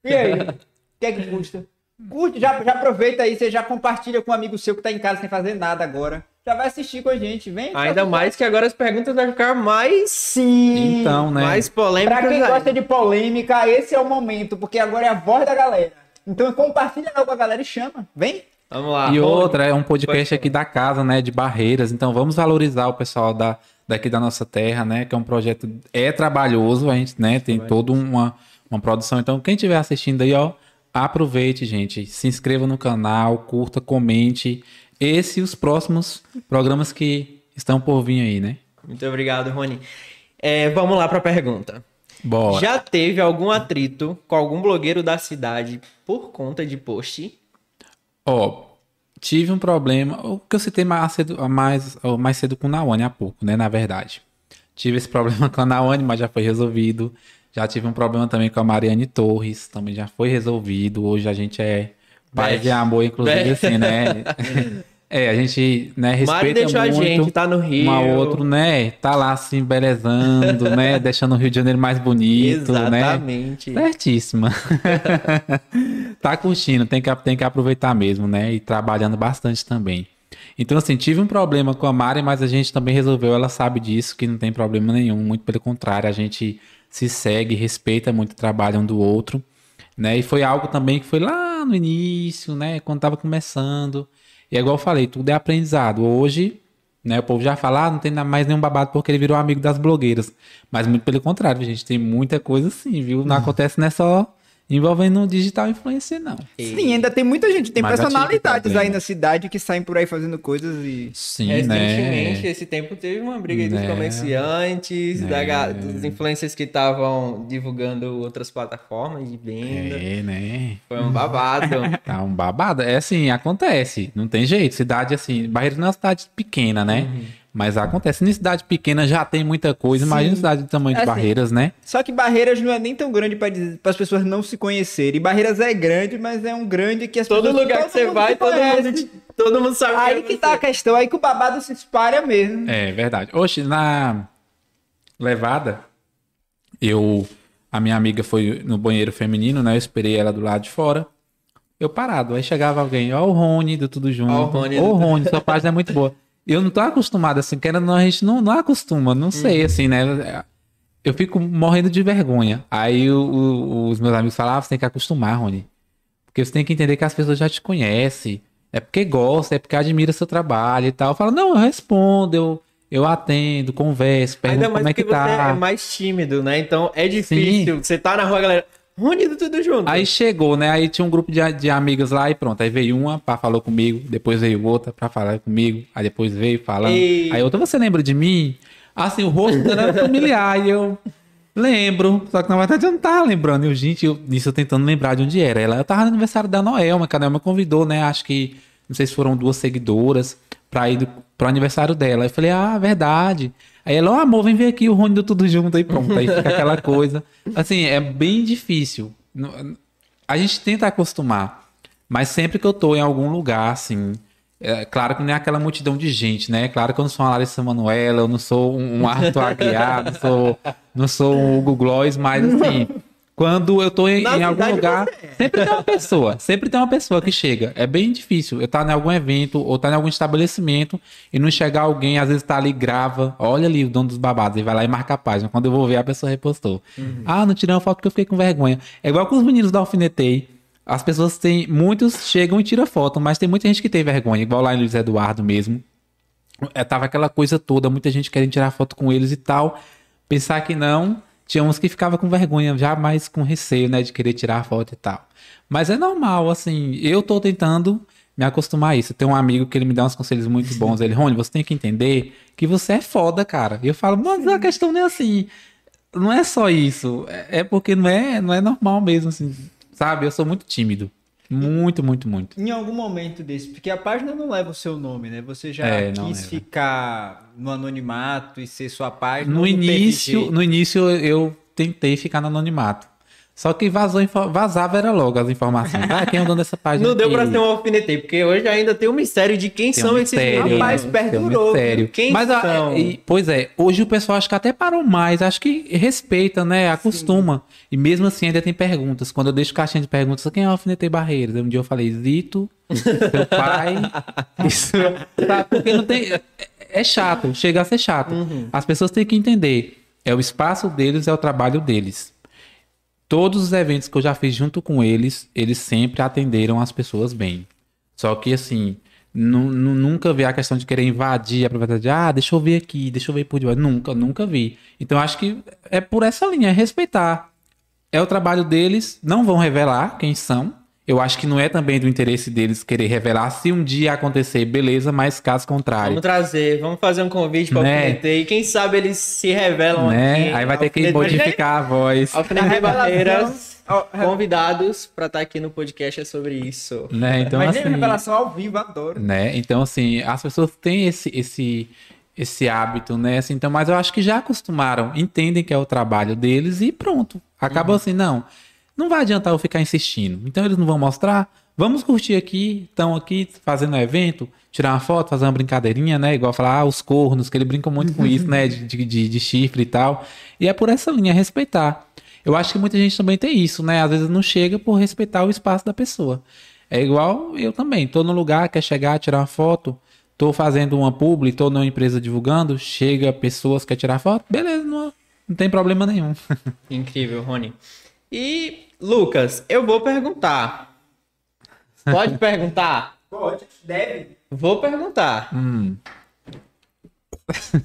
E aí? O que é que custa? Curte, já, já aproveita aí, você já compartilha com um amigo seu que tá em casa sem fazer nada agora. Já vai assistir com a gente, vem. Ainda mais que agora as perguntas vão ficar mais, Sim. Então, né? mais polêmicas. Pra quem gosta de polêmica, esse é o momento, porque agora é a voz da galera. Então compartilha logo com a galera e chama. Vem. Vamos lá. E outra, é um podcast aqui da casa, né? De Barreiras. Então vamos valorizar o pessoal da, daqui da nossa terra, né? Que é um projeto. É trabalhoso, a gente, né? Tem toda uma, uma produção. Então, quem estiver assistindo aí, ó, aproveite, gente. Se inscreva no canal, curta, comente. Esse e os próximos programas que estão por vir aí, né? Muito obrigado, Rony. É, vamos lá para a pergunta. Bora. Já teve algum atrito com algum blogueiro da cidade por conta de post? Ó, tive um problema, o que eu citei mais cedo, mais, mais cedo com o Nawane há pouco, né? Na verdade. Tive esse problema com a Nawane, mas já foi resolvido. Já tive um problema também com a Mariane Torres, também já foi resolvido. Hoje a gente é Paz Beth. e amor, inclusive, Beth. assim, né? É, a gente, né, Mari respeita deixou a muito gente, tá no Rio. um ao outro, né? Tá lá assim, belezando, né? Deixando o Rio de Janeiro mais bonito, né? Exatamente. Certíssima. tá curtindo, tem que, tem que aproveitar mesmo, né? E trabalhando bastante também. Então, assim, tive um problema com a Mari, mas a gente também resolveu, ela sabe disso, que não tem problema nenhum. Muito pelo contrário, a gente se segue, respeita muito o trabalho um do outro, né? E foi algo também que foi lá no início, né? Quando tava começando. E é igual eu falei, tudo é aprendizado. Hoje, né? O povo já fala, ah, não tem mais nenhum babado porque ele virou amigo das blogueiras. Mas muito pelo contrário, gente, tem muita coisa assim, viu? Não acontece, não é só envolvendo digital influencer, não. Sim, ainda tem muita gente, tem Mas personalidades aí na cidade que saem por aí fazendo coisas e. Sim, Recentemente, né? esse tempo teve uma briga aí dos Né? comerciantes, da ga- dos influencers que estavam divulgando outras plataformas de venda. É, né? Foi um babado. Tá um babado. É assim, acontece. Não tem jeito. Cidade, assim, Barreiras não é uma cidade pequena, né? Mas acontece. Em cidade pequena já tem muita coisa. Imagina cidade do tamanho de Assim, Barreiras, né? Só que Barreiras não é nem tão grande para as pessoas não se conhecerem. Barreiras é grande, mas é um grande que as todo pessoas. lugar que você mundo vai, todo mundo, todo mundo sabe Aí é que tá a questão, aí que o babado se espalha mesmo. É verdade. Oxe, na levada, eu. A minha amiga foi no banheiro feminino, né? Eu esperei ela do lado de fora. Eu parado. Aí chegava alguém, ó, o Rony do Tudo Junto. Ó Ó, o Rony o do- Rony, sua página é muito boa. Eu não tô acostumado, assim, querendo não, a gente não, não acostuma, não sei, assim, né? Eu fico morrendo de vergonha. Aí o- o- os meus amigos falavam, ah, você tem que acostumar, Rony. Porque você tem que entender que as pessoas já te conhecem. É porque gosta, é porque admira seu trabalho e tal. Eu falo, não, eu respondo, eu, eu atendo, converso, pergunto Ainda mais como é que porque você tá. é mais tímido, né? Então é difícil. Você tá na rua, galera. Unido tudo junto. Aí chegou, né? Aí tinha um grupo de, de amigas lá e pronto. Aí veio uma, pá, falou comigo. Depois veio outra pra falar comigo. Aí depois veio falando. Ei. Aí outra, você lembra de mim? Assim, o rosto dela era familiar. e eu lembro. Só que na verdade eu não tava lembrando. E eu, gente, eu, nisso eu tentando lembrar de onde era. Ela, eu tava no aniversário da Noelma, que a Noelma convidou, né? Acho que, não sei se foram duas seguidoras pra ir do, pro aniversário dela. Eu falei, ah, verdade. Aí ela, ó, amor, vem ver aqui o Rony do Tudo Junto. Aí pronto, aí fica aquela coisa. Assim, é bem difícil. A gente tenta acostumar. Mas sempre que eu tô em algum lugar, assim. É claro que não é aquela multidão de gente, né? É claro que eu não sou uma Larissa Manoela, eu não sou um, um Arthur Aguiar, não sou, não sou um Hugo Gloss, mas assim, quando eu tô em, em algum lugar, é. sempre tem uma pessoa, sempre tem uma pessoa que chega. É bem difícil. Eu tá em algum evento ou tá em algum estabelecimento e não chegar alguém, às vezes tá ali, grava, olha ali o dono dos babados, e vai lá e marca a página. Quando eu vou ver, a pessoa repostou. Ah, não tirei uma foto porque eu fiquei com vergonha. É igual com os meninos da Alfinetei. As pessoas têm. Muitos chegam e tiram foto, mas tem muita gente que tem vergonha, igual lá em Luiz Eduardo mesmo. É, tava aquela coisa toda, muita gente querendo tirar foto com eles e tal. Pensar que não, tinha uns que ficava com vergonha, já mais com receio, né, de querer tirar foto e tal. Mas é normal, assim, eu tô tentando me acostumar a isso. Tem um amigo que ele me dá uns conselhos muito bons. Ele, Rony, você tem que entender que você é foda, cara. E eu falo, mas a questão não é assim. Não é só isso. É é porque não é, não é normal mesmo, assim. Sabe? Eu sou muito tímido. Muito, muito, muito. Em algum momento desse, porque a página não leva o seu nome, né? Você já É, quis ficar no anonimato e ser sua página. No início, no início eu tentei ficar no anonimato. Só que vazou, vazava era logo as informações. Ah, quem é o dono dessa página? Não deu pra ser um alfinetei, porque hoje ainda tem o mistério de quem Tem são um esses mistério, meninos. Rapaz, né? perdurou, um mistério. Quem Mas, a- são? e- pois é, hoje o pessoal acho que até parou mais, acho que respeita, né? Acostuma. E mesmo assim ainda tem perguntas. Quando eu deixo caixinha de perguntas, quem é o Alfinetei Barreiras? Um dia eu falei, Zito, seu pai. Isso, tá? Porque não tem. É, é chato, chega a ser chato. Uhum. As pessoas têm que entender. É o espaço deles, é o trabalho deles. Todos os eventos que eu já fiz junto com eles, eles sempre atenderam as pessoas bem. Só que assim, nu- nu- nunca vi a questão de querer invadir a de, ah, deixa eu ver aqui, deixa eu ver por debaixo. Nunca, nunca vi. Então acho que é por essa linha, é respeitar. É o trabalho deles, não vão revelar quem são. Eu acho que não é também do interesse deles querer revelar. Se um dia acontecer, beleza, mas caso contrário. Vamos trazer, vamos fazer um convite para o Né? alfinetei. Quem sabe eles se revelam Né? aqui. Aí vai ter que modificar a voz. Revelação- Barreiras, convidados para estar aqui no podcast é sobre isso. Né? Então, Mas nem assim, revelação ao vivo, adoro. né? Então, assim, as pessoas têm esse, esse, esse hábito, né? Assim, então, mas eu acho que já acostumaram, entendem que é o trabalho deles e pronto. Acabou assim, não. Não vai adiantar eu ficar insistindo. Então eles não vão mostrar. Vamos curtir aqui, estão aqui fazendo um evento, tirar uma foto, fazer uma brincadeirinha, né? Igual falar, ah, os cornos, que ele brinca muito com isso, né? De, de, de, chifre e tal. E é por essa linha, respeitar. Eu acho que muita gente também tem isso, né? Às vezes não chega por respeitar o espaço da pessoa. É igual eu também. Tô no lugar, quer chegar, tirar uma foto. Tô fazendo uma publi, tô numa empresa divulgando. Chega pessoas, quer tirar foto. Beleza, não, não tem problema nenhum. Incrível, Rony. E, Lucas, eu vou perguntar. Pode perguntar? Pode, deve. Vou perguntar. Hum.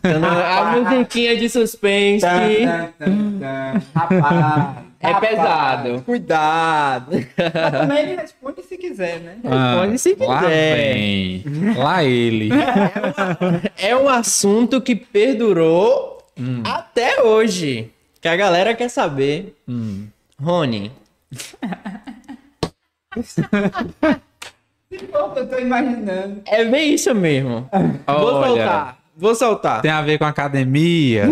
A musiquinha de suspense. Rapaz. É rapaz, pesado. Cuidado. Mas também ele responde se quiser, né? Responde se Lá quiser. vem. Lá ele. É um assunto que perdurou até hoje. Que a galera quer saber. Hum. Rony, Eu tô imaginando. é bem isso mesmo. Vou Olha. soltar. Vou soltar. Tem a ver com academia.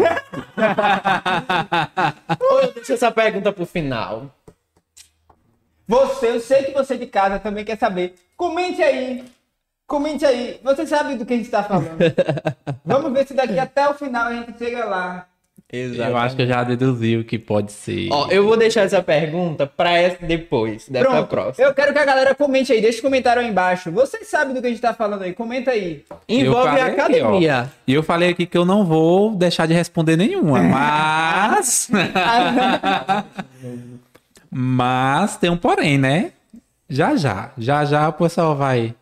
Ou eu deixo essa pergunta pro final. Você, eu sei que você de casa também quer saber. Comente aí. Comente aí. Você sabe do que a gente tá falando. Vamos ver se daqui até o final a gente chega lá. Eu acho que eu já deduzi o que pode ser. Ó, eu vou deixar essa pergunta pra essa depois, dessa Pronto. próxima. Eu quero que a galera comente aí. Deixa o comentário aí embaixo. Vocês sabem do que a gente tá falando aí. Comenta aí. Envolve a academia. E eu falei aqui que eu não vou deixar de responder nenhuma, mas. mas tem um porém, né? Já já. Já já o pessoal vai.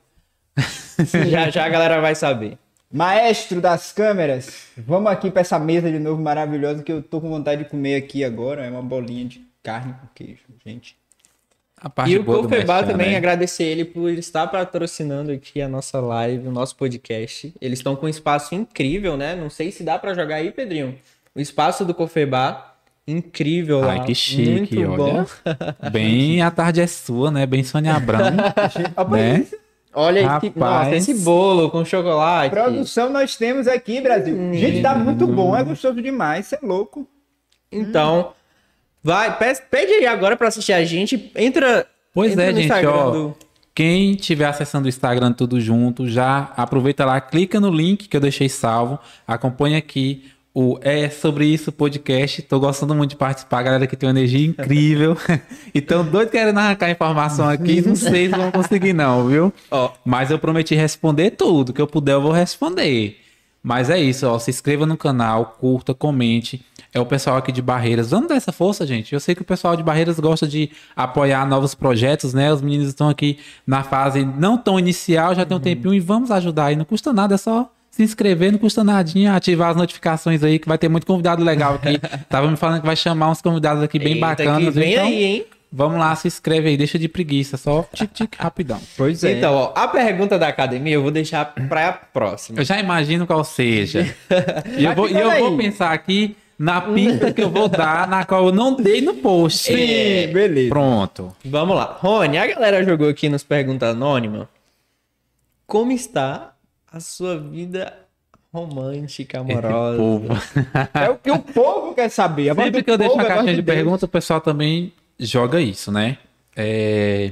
já já a galera vai saber. Maestro das câmeras, vamos aqui pra essa mesa de novo maravilhosa que eu tô com vontade de comer aqui agora. É uma bolinha de carne com queijo, gente. A parte E o merchan, também, né? agradecer ele por estar patrocinando aqui a nossa live, o nosso podcast. Eles estão com um espaço incrível, né? Não sei se dá pra jogar aí, Pedrinho. O espaço do Cofebá, incrível lá. Ai, que chique, Muito olha. bom. Bem, a tarde é sua, né? Bem Sônia Abrão, né? Olha esse, nossa, Rapaz. esse bolo com chocolate. Produção nós temos aqui, Brasil. Gente, tá muito bom, é gostoso demais, você é louco. Então, vai, pe- pede aí agora pra assistir a gente. Entra. Pois entra é, no gente, Instagram ó. do- Quem estiver acessando o Instagram tudo junto, já aproveita lá, clica no link que eu deixei salvo, acompanha aqui o É Sobre Isso podcast. Tô gostando muito de participar, galera que tem uma energia incrível. então, doido querendo arrancar informação aqui, não sei se vão conseguir não, viu? Ó, Mas eu prometi responder tudo, que eu puder eu vou responder. Mas é isso, ó, se inscreva no canal, curta, comente. É o pessoal aqui de Barreiras. Vamos dar essa força, gente. Eu sei que o pessoal de Barreiras gosta de apoiar novos projetos, né? Os meninos estão aqui na fase não tão inicial, já tem um tempinho e vamos ajudar aí. Não custa nada, é só se inscrever, não custa nadinha, ativar as notificações aí, que vai ter muito convidado legal aqui. Tava me falando que vai chamar uns convidados aqui bem eita, bacanas. que vem então, aí, hein? vamos lá, se inscreve aí, deixa de preguiça, só tic-tic rapidão. Pois Então, ó, a pergunta da academia eu vou deixar pra próxima. Eu já imagino qual seja. E eu, vou, e eu vou pensar aqui na pista que eu vou dar, na qual eu não dei no post. Sim, beleza. Pronto. Vamos lá. Rony, a galera jogou aqui nos Pergunta Anônima. Como está a sua vida romântica, amorosa? Povo. É o que o povo quer saber. A voz Sempre que eu deixo povo a é a voz caixinha de perguntas, o pessoal também joga isso, né? É...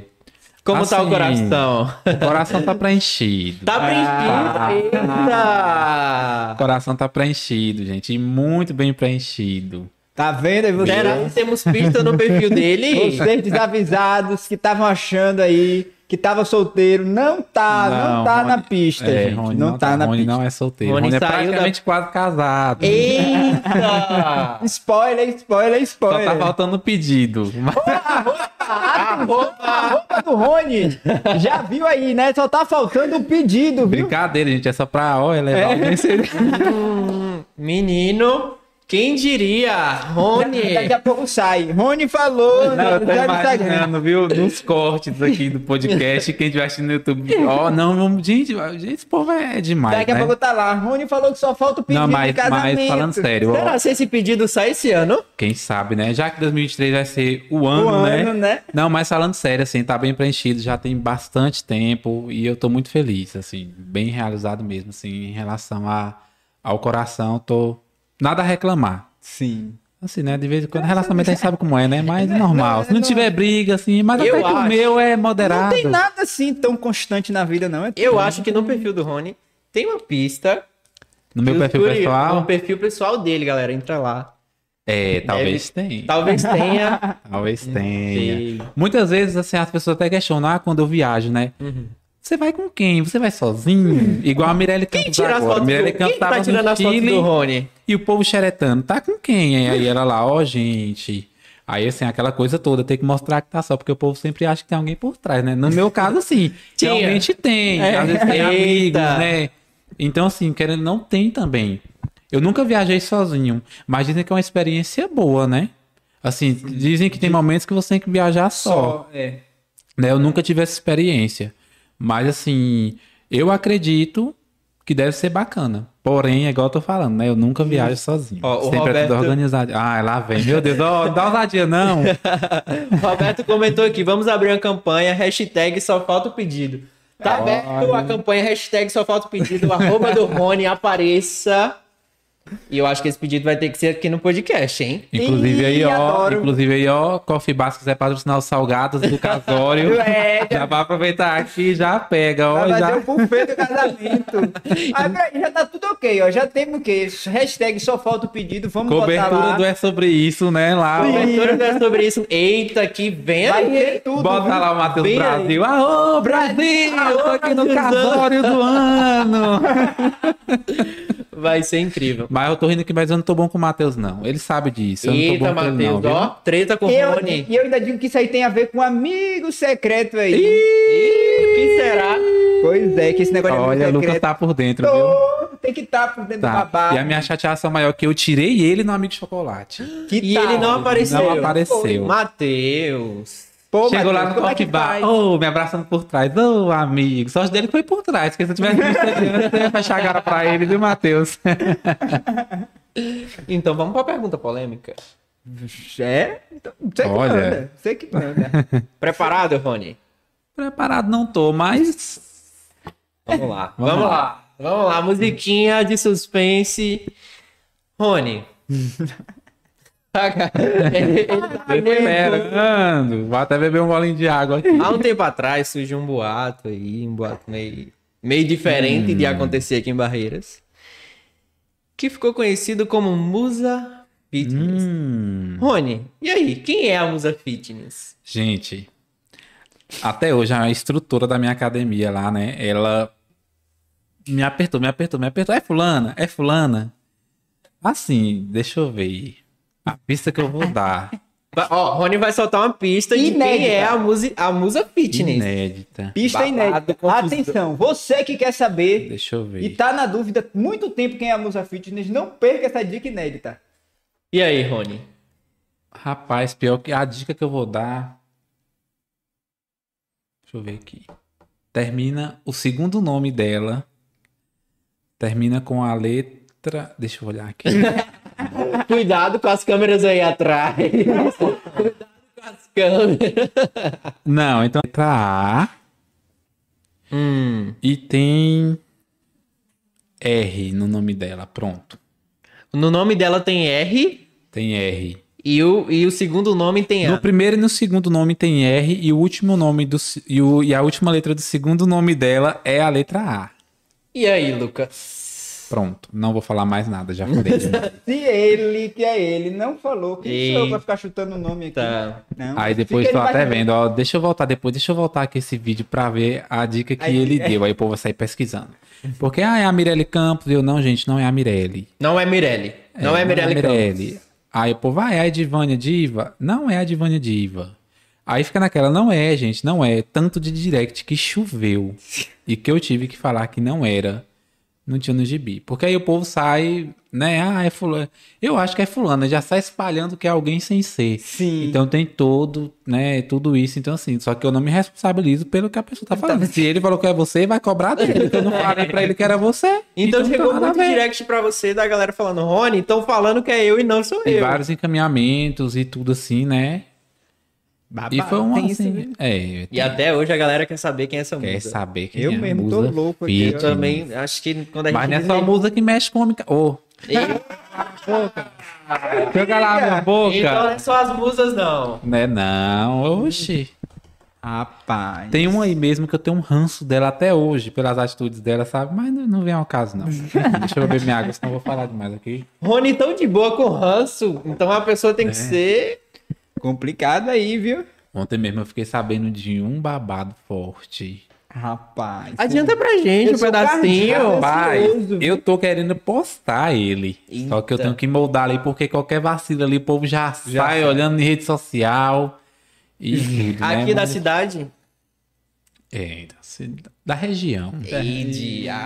Como tá o Assim, coração? O coração tá preenchido. Tá preenchido? O Eita! coração tá preenchido, gente. E muito bem preenchido. Tá vendo? Será que temos pista no perfil dele? Vocês desavisados que estavam achando aí que tava solteiro, não tá, não, tá Rony- na pista, é, gente. Rony não, tá, na Rony pista. não é solteiro. Rony Rony, é saiu da- praticamente quase casado. Eita! Spoiler, spoiler, Só spoiler. tá faltando o pedido. A roupa do Rony, já viu aí, né? Só tá faltando o pedido, viu? Brincadeira, gente. É só pra ó, elevar É. o. Menino, quem diria? Rony! Daqui a pouco sai. Rony falou Não, eu tô Instagram. imaginando, viu? Nos cortes aqui do podcast, quem estiver assistindo no YouTube. Ó, não, vamos. Gente, gente, esse povo é demais. Daqui a né? pouco tá lá. Rony falou que só falta o pedido Não, mas, de casamento. mas falando sério, ó, Será se esse pedido sai esse ano? quem sabe, né? Já que 2023 vai ser o ano, O né? ano, né? Não, mas falando sério, assim, tá bem preenchido, já tem bastante tempo e eu tô muito feliz, assim, bem realizado mesmo, assim, em relação a, ao coração, tô nada a reclamar. Sim. Assim, né? De vez em quando, relacionamento a gente sabe como é, né? Mas normal. Se não tiver briga, assim, mas Eu até que o acho. meu é Não moderado. tem nada assim tão constante na vida, não. É Eu acho que no perfil do Rony tem uma pista. No meu perfil Procure pessoal, No perfil pessoal dele, galera. Entra lá. é, talvez tenha. Talvez tenha. Talvez tenha. Muitas vezes, assim, as pessoas até questionam, ah, quando eu viajo, né? Uhum. Você vai com quem? Você vai sozinho? Igual a Mirelle Quem Campos tira as agora. Mirelle Campos Quem tá tava tirando no as fotos do Rony? e o povo xeretando. Tá com quem? Aí ela lá, ó, gente... Aí, assim, aquela coisa toda, tem que mostrar que tá só, porque o povo sempre acha que tem alguém por trás, né? No meu caso, sim, Tinha. realmente tem. É. Às vezes tem amigos, né? Então, assim, querendo, não tem também. Eu nunca viajei sozinho, mas dizem que é uma experiência boa, né? Assim, dizem que tem momentos que você tem que viajar só só. É. né? Eu nunca tive essa experiência. Mas assim, eu acredito que deve ser bacana. Porém, é igual eu tô falando, né? Eu nunca viajo sozinho. Ó, Sempre é Roberto- tudo organizado. Ah, lá vem. Meu Deus, ó, dá ousadia, não. Roberto comentou aqui, vamos abrir uma campanha, hashtag só falta o pedido. Tá aberto a campanha, hashtag só falta o pedido, arroba do Rony, apareça. E eu acho que esse pedido vai ter que ser aqui no podcast, hein? Inclusive aí, ó. adoro. Inclusive aí, ó, Coffee Bar, se quiser patrocinar os salgados do casório. É, já vai aproveitar aqui, já pega, ó. Vai fazer Já... o buffet do casamento. Aí, peraí, já tá tudo ok, ó. Já temos o quê? Hashtag só falta o pedido, vamos botar Cobertura lá. do É Sobre Isso, né? Lá. Cobertura não é sobre isso. Eita, que vem Vai aí. ter tudo. Bota viu? lá o Matheus Brasil. Aô, Brasil! Eu tô aqui no casório do ano. Vai ser incrível. Mas eu tô rindo aqui, mas eu não tô bom com o Matheus, não. Ele sabe disso. Eu não tô Eita, bom com ele, Matheus, viu? ó. Treta com o E eu, Rony. e eu ainda digo que isso aí tem a ver com um amigo secreto aí. Ih, que será? Pois é, que esse negócio Olha, de o amigo Lucas tá por dentro, viu? Tô, tem que estar por dentro do Tá. babado. E a minha chateação maior é que eu tirei ele no Amigo de Chocolate. Que E tal? ele não apareceu. Não apareceu. Matheus. Pô, Chegou lá no como é Coffee que Bar, ô, me abraçando por trás. Ô, amigo. Sorte dele que foi por trás, porque se eu tivesse visto ele eu ia fechar a cara pra ele, viu, Matheus? Então vamos pra pergunta polêmica. É? Então, você que Olha. manda. Você que manda. Preparado, Rony? Preparado não tô, mas... Vamos lá. Vamos Vamos, lá. lá. Vamos lá. Musiquinha de suspense. Rony. Ele, ele tá. Vou até beber um golinho de água aqui. Há um tempo atrás surgiu um boato aí, um boato meio, meio diferente de acontecer aqui em Barreiras, que ficou conhecido como Musa Fitness. Hum. Rony, e aí, quem é a Musa Fitness? Gente, até hoje a instrutora da minha academia lá, né? Ela me apertou, me apertou, me apertou. É fulana? É fulana? Assim, deixa eu ver. A pista que eu vou dar. Ó, Rony vai soltar uma pista de quem Inédita. é a, musi, a Musa Fitness. Inédita. Pista Babado, inédita. confusão. Atenção, você que quer saber Deixa eu ver. e tá na dúvida muito tempo quem é a Musa Fitness, não perca essa dica inédita. E aí, Rony? Rapaz, pior que a dica que eu vou dar. Deixa eu ver aqui. Termina o segundo nome dela. Termina com a letra. Deixa eu olhar aqui. Cuidado com as câmeras aí atrás. Cuidado com as câmeras. Não, então letra A. Hum, E tem R no nome dela. Pronto. no nome dela tem R Tem R. e o, e o segundo nome tem A. No primeiro e no segundo nome tem R e o último nome do e, o- e a última letra do segundo nome dela é a letra A. E aí, Lucas? Pronto. Não vou falar mais nada, já falei. Se ele, que é ele, não falou, quem sou eu pra ficar chutando o nome aqui? Tá. Não. Aí depois tô até vendo, ó, deixa eu voltar depois, deixa eu voltar aqui esse vídeo pra ver a dica que Aí, ele é. deu. Aí o povo vai sair pesquisando. Porque, ah, é a Mirelle Campos. Eu, não, gente, não é a Mirelle. Não é Mirelle. Não é, Mirelle Campos. Mirelle. Aí o povo, ah, é a Edivânia Diva? Não é a Edivânia Diva. Aí fica naquela, não é, gente, não é. Tanto de direct que choveu. e que eu tive que falar que não era. Não tinha no gibi. Porque aí o povo sai, né? Ah, é fulano. Eu acho que é fulano. Já sai espalhando que é alguém sem ser. Sim. Então tem todo, né? Tudo isso. Então, assim, só que eu não me responsabilizo pelo que a pessoa tá falando. Se ele falou que é você, vai cobrar dele. que eu não falei pra ele que era você. Então, tem chegou a muito direct pra você da galera falando, Rony, estão falando que é eu e não sou Tem eu. vários encaminhamentos e tudo assim, né? Babado, E foi um tem assim. mesmo. É, E até hoje a galera quer saber quem é essa quer musa. saber quem Eu é a mesmo tô musa louco aqui, Eu também acho que quando a gente Mas não é só musa que mexe com homem. Ô, boca. Eu calar minha boca. Então não é só as musas, não. Né, não. Oxi. Rapaz. Tem uma aí mesmo que eu tenho um ranço dela até hoje, pelas atitudes dela, sabe? Mas não, não vem ao caso, não. Deixa eu beber minha água, senão eu vou falar demais aqui. Rony tão de boa com ranço. Então a pessoa tem que ser. Complicado aí, viu? Ontem mesmo eu fiquei sabendo de um babado forte. Rapaz. Adianta pra gente Eu um pedacinho. Rapaz, eu tô querendo postar ele. Só que eu Eita. tenho que moldar ali, porque qualquer vacilo ali, o povo já, Já sai sai. olhando em rede social e tudo, né? Aqui da Mas- cidade. É, da, da região.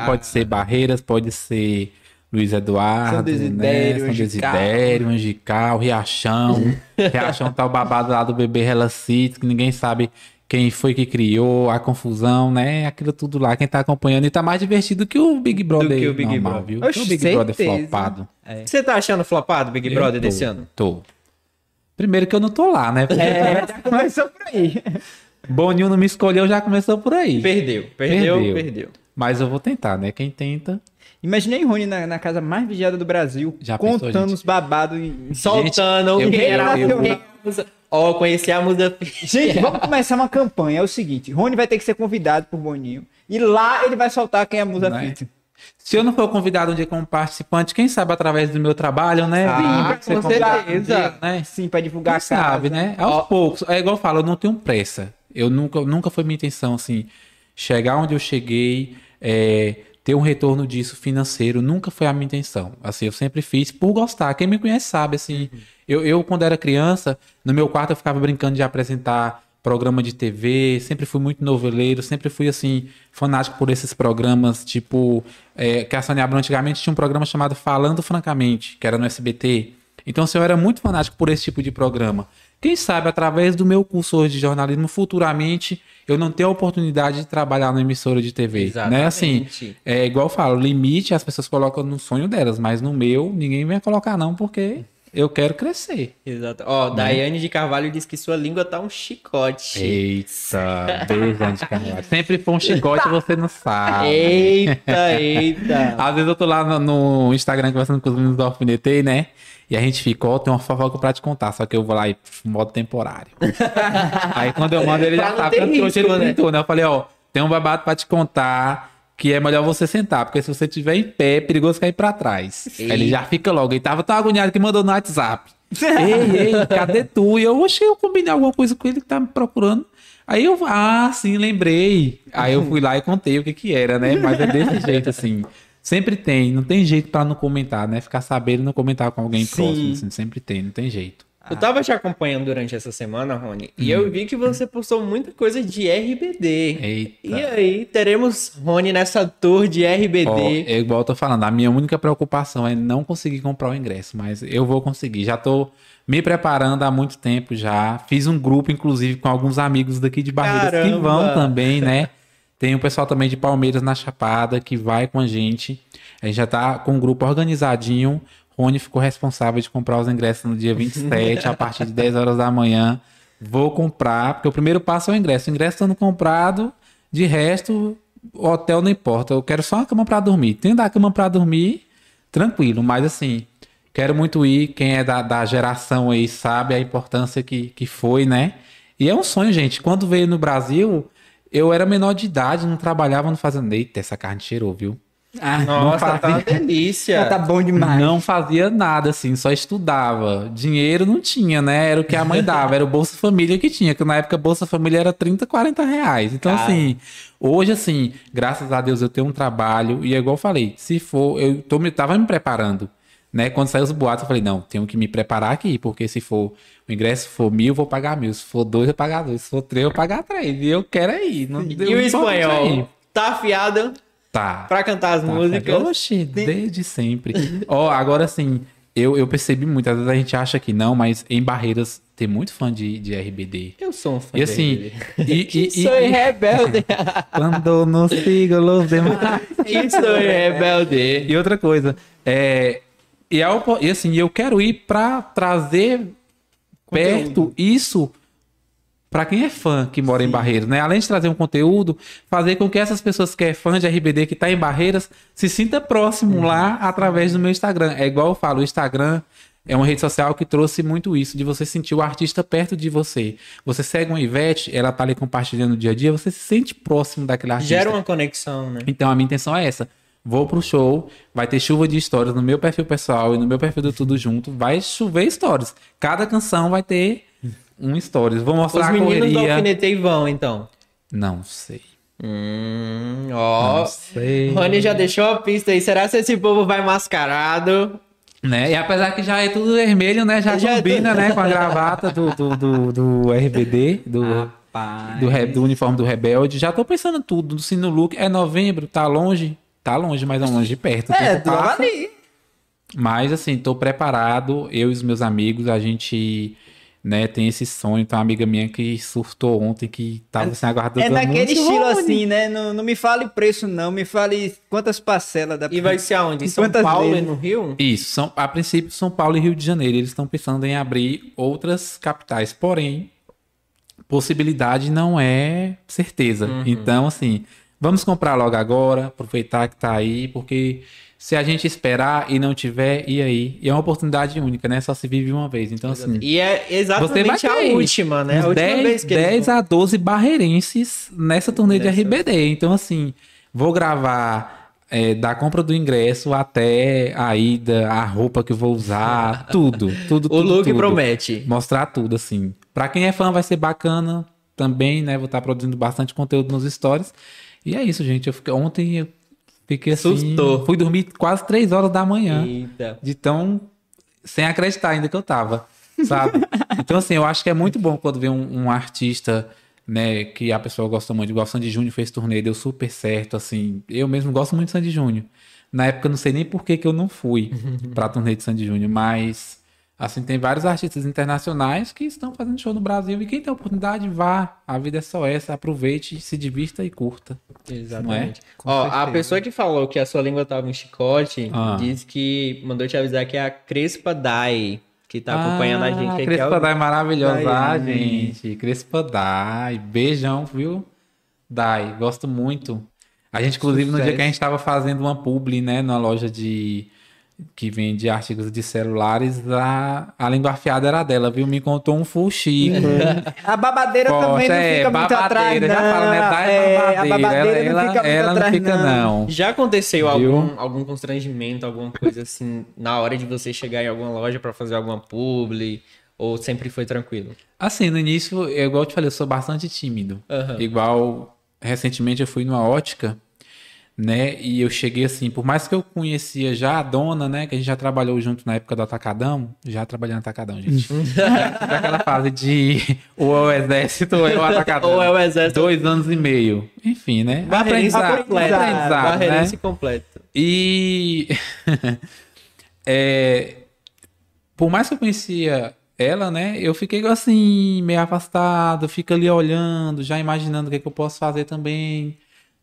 Pode ser Barreiras, pode ser Luiz Eduardo, São Desidério, né? São. Desidério, Angical, Riachão. Riachão tá o babado lá do bebê Relacito, que ninguém sabe quem foi que criou, a confusão, né? Aquilo tudo lá, quem tá acompanhando. E tá mais divertido que o Big Brother que o Big normal, Brother. viu? Oxe, que o Big Brother certeza. flopado. Você tá achando flopado Big Brother Eu tô, desse ano? Tô. Primeiro que eu não tô lá, né? É, já começou por aí. Boninho não me escolheu, já começou por aí. Perdeu, perdeu, Perdeu. perdeu. Mas eu vou tentar, né? Quem tenta... Imaginei Rony na, na casa mais vigiada do Brasil, Já pensou, contando gente? os babados. em- Soltando eu- Ó, conheci a musa. Gente, vamos começar uma campanha. É o seguinte: Rony vai ter que ser convidado por Boninho. E lá ele vai soltar quem é a musa Né? fit. Se eu não for convidado um dia como participante, quem sabe através do meu trabalho, né? Ah, Vir, com um certeza. dia, né? Sim, pra divulgar Quem a casa. sabe, né? Aos poucos. É igual eu falo, eu não tenho pressa. Eu nunca, nunca foi minha intenção, assim, chegar onde eu cheguei, é, ter um retorno disso financeiro, nunca foi a minha intenção. Assim, eu sempre fiz por gostar. Quem me conhece sabe, assim, eu, eu quando era criança, no meu quarto eu ficava brincando de apresentar programa de TV, sempre fui muito noveleiro, sempre fui, assim, fanático por esses programas, tipo, é, que a Sônia Abrão antigamente tinha um programa chamado Falando Francamente, que era no SBT. Então, assim, eu era muito fanático por esse tipo de programa. Quem sabe, através do meu curso hoje de jornalismo, futuramente, eu não tenho a oportunidade de trabalhar na emissora de TV. Né? Assim, Exatamente. é igual eu falo, limite as pessoas colocam no sonho delas, mas no meu, ninguém vai colocar não, porque eu quero crescer. Exato. Ó, Daiane de Carvalho diz que sua língua tá um chicote. Eita, beijo, Andy Carvalho. Sempre foi um chicote, você não sabe. Eita, eita. Às vezes eu tô lá no, no Instagram conversando com os meninos do Alfinetei, né? E a gente fica, ó, tem uma fofoca pra te contar, só que eu vou lá e modo temporário. Aí quando eu mando, ele já sabe, que hoje risco, ele né? printou, né? Eu falei, ó, tem um babado pra te contar que é melhor você sentar, porque se você estiver em pé, é perigoso cair pra trás. Aí ele já fica logo, ele tava tão agoniado que mandou no WhatsApp. ei, ei, cadê tu? E eu, oxe, eu combinei alguma coisa com ele que tá me procurando. Aí eu, ah, sim, lembrei. Aí eu fui lá e contei o que que era, né? Mas é desse jeito, assim. Sempre tem, não tem jeito pra não comentar, né? Ficar sabendo e não comentar com alguém Sim. próximo, assim, sempre tem, não tem jeito. Eu tava te acompanhando durante essa semana, Rony, e eu vi que você postou muita coisa de RBD. Eita. E aí, teremos Rony nessa tour de RBD. Ó, é igual eu tô falando, a minha única preocupação é não conseguir comprar o ingresso, mas eu vou conseguir. Já tô me preparando há muito tempo já. Fiz um grupo, inclusive, com alguns amigos daqui de Barreiras que Caramba! vão também, né? Tem o pessoal também de Palmeiras na Chapada que vai com a gente. A gente já tá com um grupo organizadinho. Rony ficou responsável de comprar os ingressos no dia 27, a partir de 10 horas da manhã. Vou comprar, porque o primeiro passo é o ingresso. O ingresso estando comprado, de resto, o hotel não importa. Eu quero só uma cama pra dormir. Tem da cama pra dormir, tranquilo. Mas assim, quero muito ir. Quem é da, da geração aí sabe a importância que, que foi, né? E é um sonho, gente. Quando veio no Brasil, eu era menor de idade, não trabalhava, não fazia. Eita, essa carne cheirou, viu? Ah, Nossa, não tá uma delícia. já tá bom demais. Não fazia nada, assim, só estudava. Dinheiro não tinha, né? Era o que a mãe dava, era o Bolsa Família que tinha, que na época Bolsa Família era 30, 40 reais. Então, Cara. assim, hoje, assim, graças a Deus eu tenho um trabalho, e é igual eu falei, se for, eu tô, me, tava me preparando. Né? Quando saiu os boatos, eu falei, não, tenho que me preparar aqui, porque se for o ingresso for mil, eu vou pagar mil. Se for dois, eu vou pagar dois. Se for três, eu vou pagar três. E eu quero ir. Não, E o espanhol? Tá afiado Tá. pra cantar as Tá, músicas. Oxi, desde sempre. Ó, agora assim, eu, eu percebi muito, às vezes a gente acha que não, mas em Barreiras tem muito fã de, de RBD. Eu sou um fã E de assim, RBD. e, e, e, Sou e rebelde. quando não sigo os demais. E sou rebelde. E outra coisa, é, e, e assim, eu quero ir pra trazer perto isso para quem é fã que mora em Barreiras, né? Além de trazer um conteúdo, fazer com que essas pessoas que é fã de RBD que tá em Barreiras se sinta próximo Uhum. lá através do meu Instagram. É igual eu falo, o Instagram é uma rede social que trouxe muito isso, de você sentir o artista perto de você. Você segue uma Ivete, ela tá ali compartilhando no dia a dia, você se sente próximo daquele artista. Gera uma conexão, né? Então a minha intenção é essa. Vou pro show, vai ter chuva de histórias no meu perfil pessoal e no meu perfil do Tudo Junto. Vai chover histórias. Cada canção vai ter um stories. Vou mostrar Os a meninos do correria. Alfinetei vão, então. Não sei. Hum, ó. Não sei. Rony já deixou a pista aí. Será que esse povo vai mascarado? Né? E apesar que já é tudo vermelho, né? Já, Já é combina, tudo- né? Com a gravata do, do, do, do RBD, do, Rapaz. do, re- do uniforme do Rebelde. Já tô pensando tudo. Se no look é novembro, tá longe. Tá longe, mas não longe de perto. É, do ali. Mas assim, tô preparado. Eu e os meus amigos, a gente né, tem esse sonho. Tem uma amiga minha que surtou ontem, que tava assim, aguardando É naquele estilo Rony. assim, né? Não, não me fale preço, não. Me fale quantas parcelas da E vai ser aonde? Em São Quantas Paulo vezes? e no Rio? Isso, são, a princípio São Paulo e Rio de Janeiro. Eles estão pensando em abrir outras capitais. Porém, possibilidade não é certeza. Então, assim, vamos comprar logo agora, aproveitar que tá aí, porque se a gente esperar e não tiver, e aí? E é uma oportunidade única, né? Só se vive uma vez. Então, assim. E é exatamente a ter última, né? A última 10, vez que eles 10 vão. a 12 barreirenses nessa turnê de. RBD. Então, assim, vou gravar é, da compra do ingresso até a ida, a roupa que eu vou usar, tudo, tudo, O tudo, look tudo. promete. Mostrar tudo, assim. Pra quem é fã vai ser bacana também, né? Vou estar produzindo bastante conteúdo nos stories. E é isso, gente. Eu fiquei, ontem eu fiquei assim... Sustou. Fui dormir quase 3 horas da manhã Eita. de tão sem acreditar ainda que eu tava, sabe? então, assim, eu acho que é muito bom quando vê um, um artista, né, que a pessoa gosta muito, igual o Sandy Júnior fez turnê, deu super certo, assim. Eu mesmo gosto muito de Sandy Júnior. Na época, eu não sei nem por que, que eu não fui pra turnê de Sandy Júnior, mas, assim, tem vários artistas internacionais que estão fazendo show no Brasil e quem tem oportunidade, vá. A vida é só essa, aproveite, se divirta e curta. Exatamente. Com Ó, a certeza. pessoa que falou que a sua língua tava em chicote Ah. disse que mandou te avisar que é a Crespa Dai, que tá acompanhando a gente Ah, aqui. Crespa ao- Dai maravilhosa, Dai, ah, gente. Crespa Dai. Beijão, viu? Dai, gosto muito. A gente, inclusive, no dia Sucesso. que a gente tava fazendo uma publi, né, numa loja de que vende artigos de celulares, a, a língua afiada era dela, viu? Me contou um fuxico. A babadeira também Poxa, não é, fica muito atrás, babadeira, não. já fala, né? Dai É, babadeira. a babadeira ela, não fica ela, muito ela atrás, não fica, não. Já aconteceu Viu? algum, algum constrangimento, alguma coisa assim, na hora de você chegar em alguma loja pra fazer alguma publi? Ou sempre foi tranquilo? Assim, no início, eu, igual eu te falei, eu sou bastante tímido. Aham. Igual, recentemente eu fui numa ótica, né? E eu cheguei assim, por mais que eu conhecia já a dona, né? Que a gente já trabalhou junto na época do Atacadão. Já trabalhei no Atacadão, gente. Naquela fase de ou é o exército ou é o Atacadão. Ou é o exército? Dois anos e meio. Enfim, né? Barreirense Aprendizado, completo. aprendizado, né? Completo. E é, por mais que eu conhecia ela, né? Eu fiquei assim, meio afastado, fico ali olhando, já imaginando o que, é que eu posso fazer também.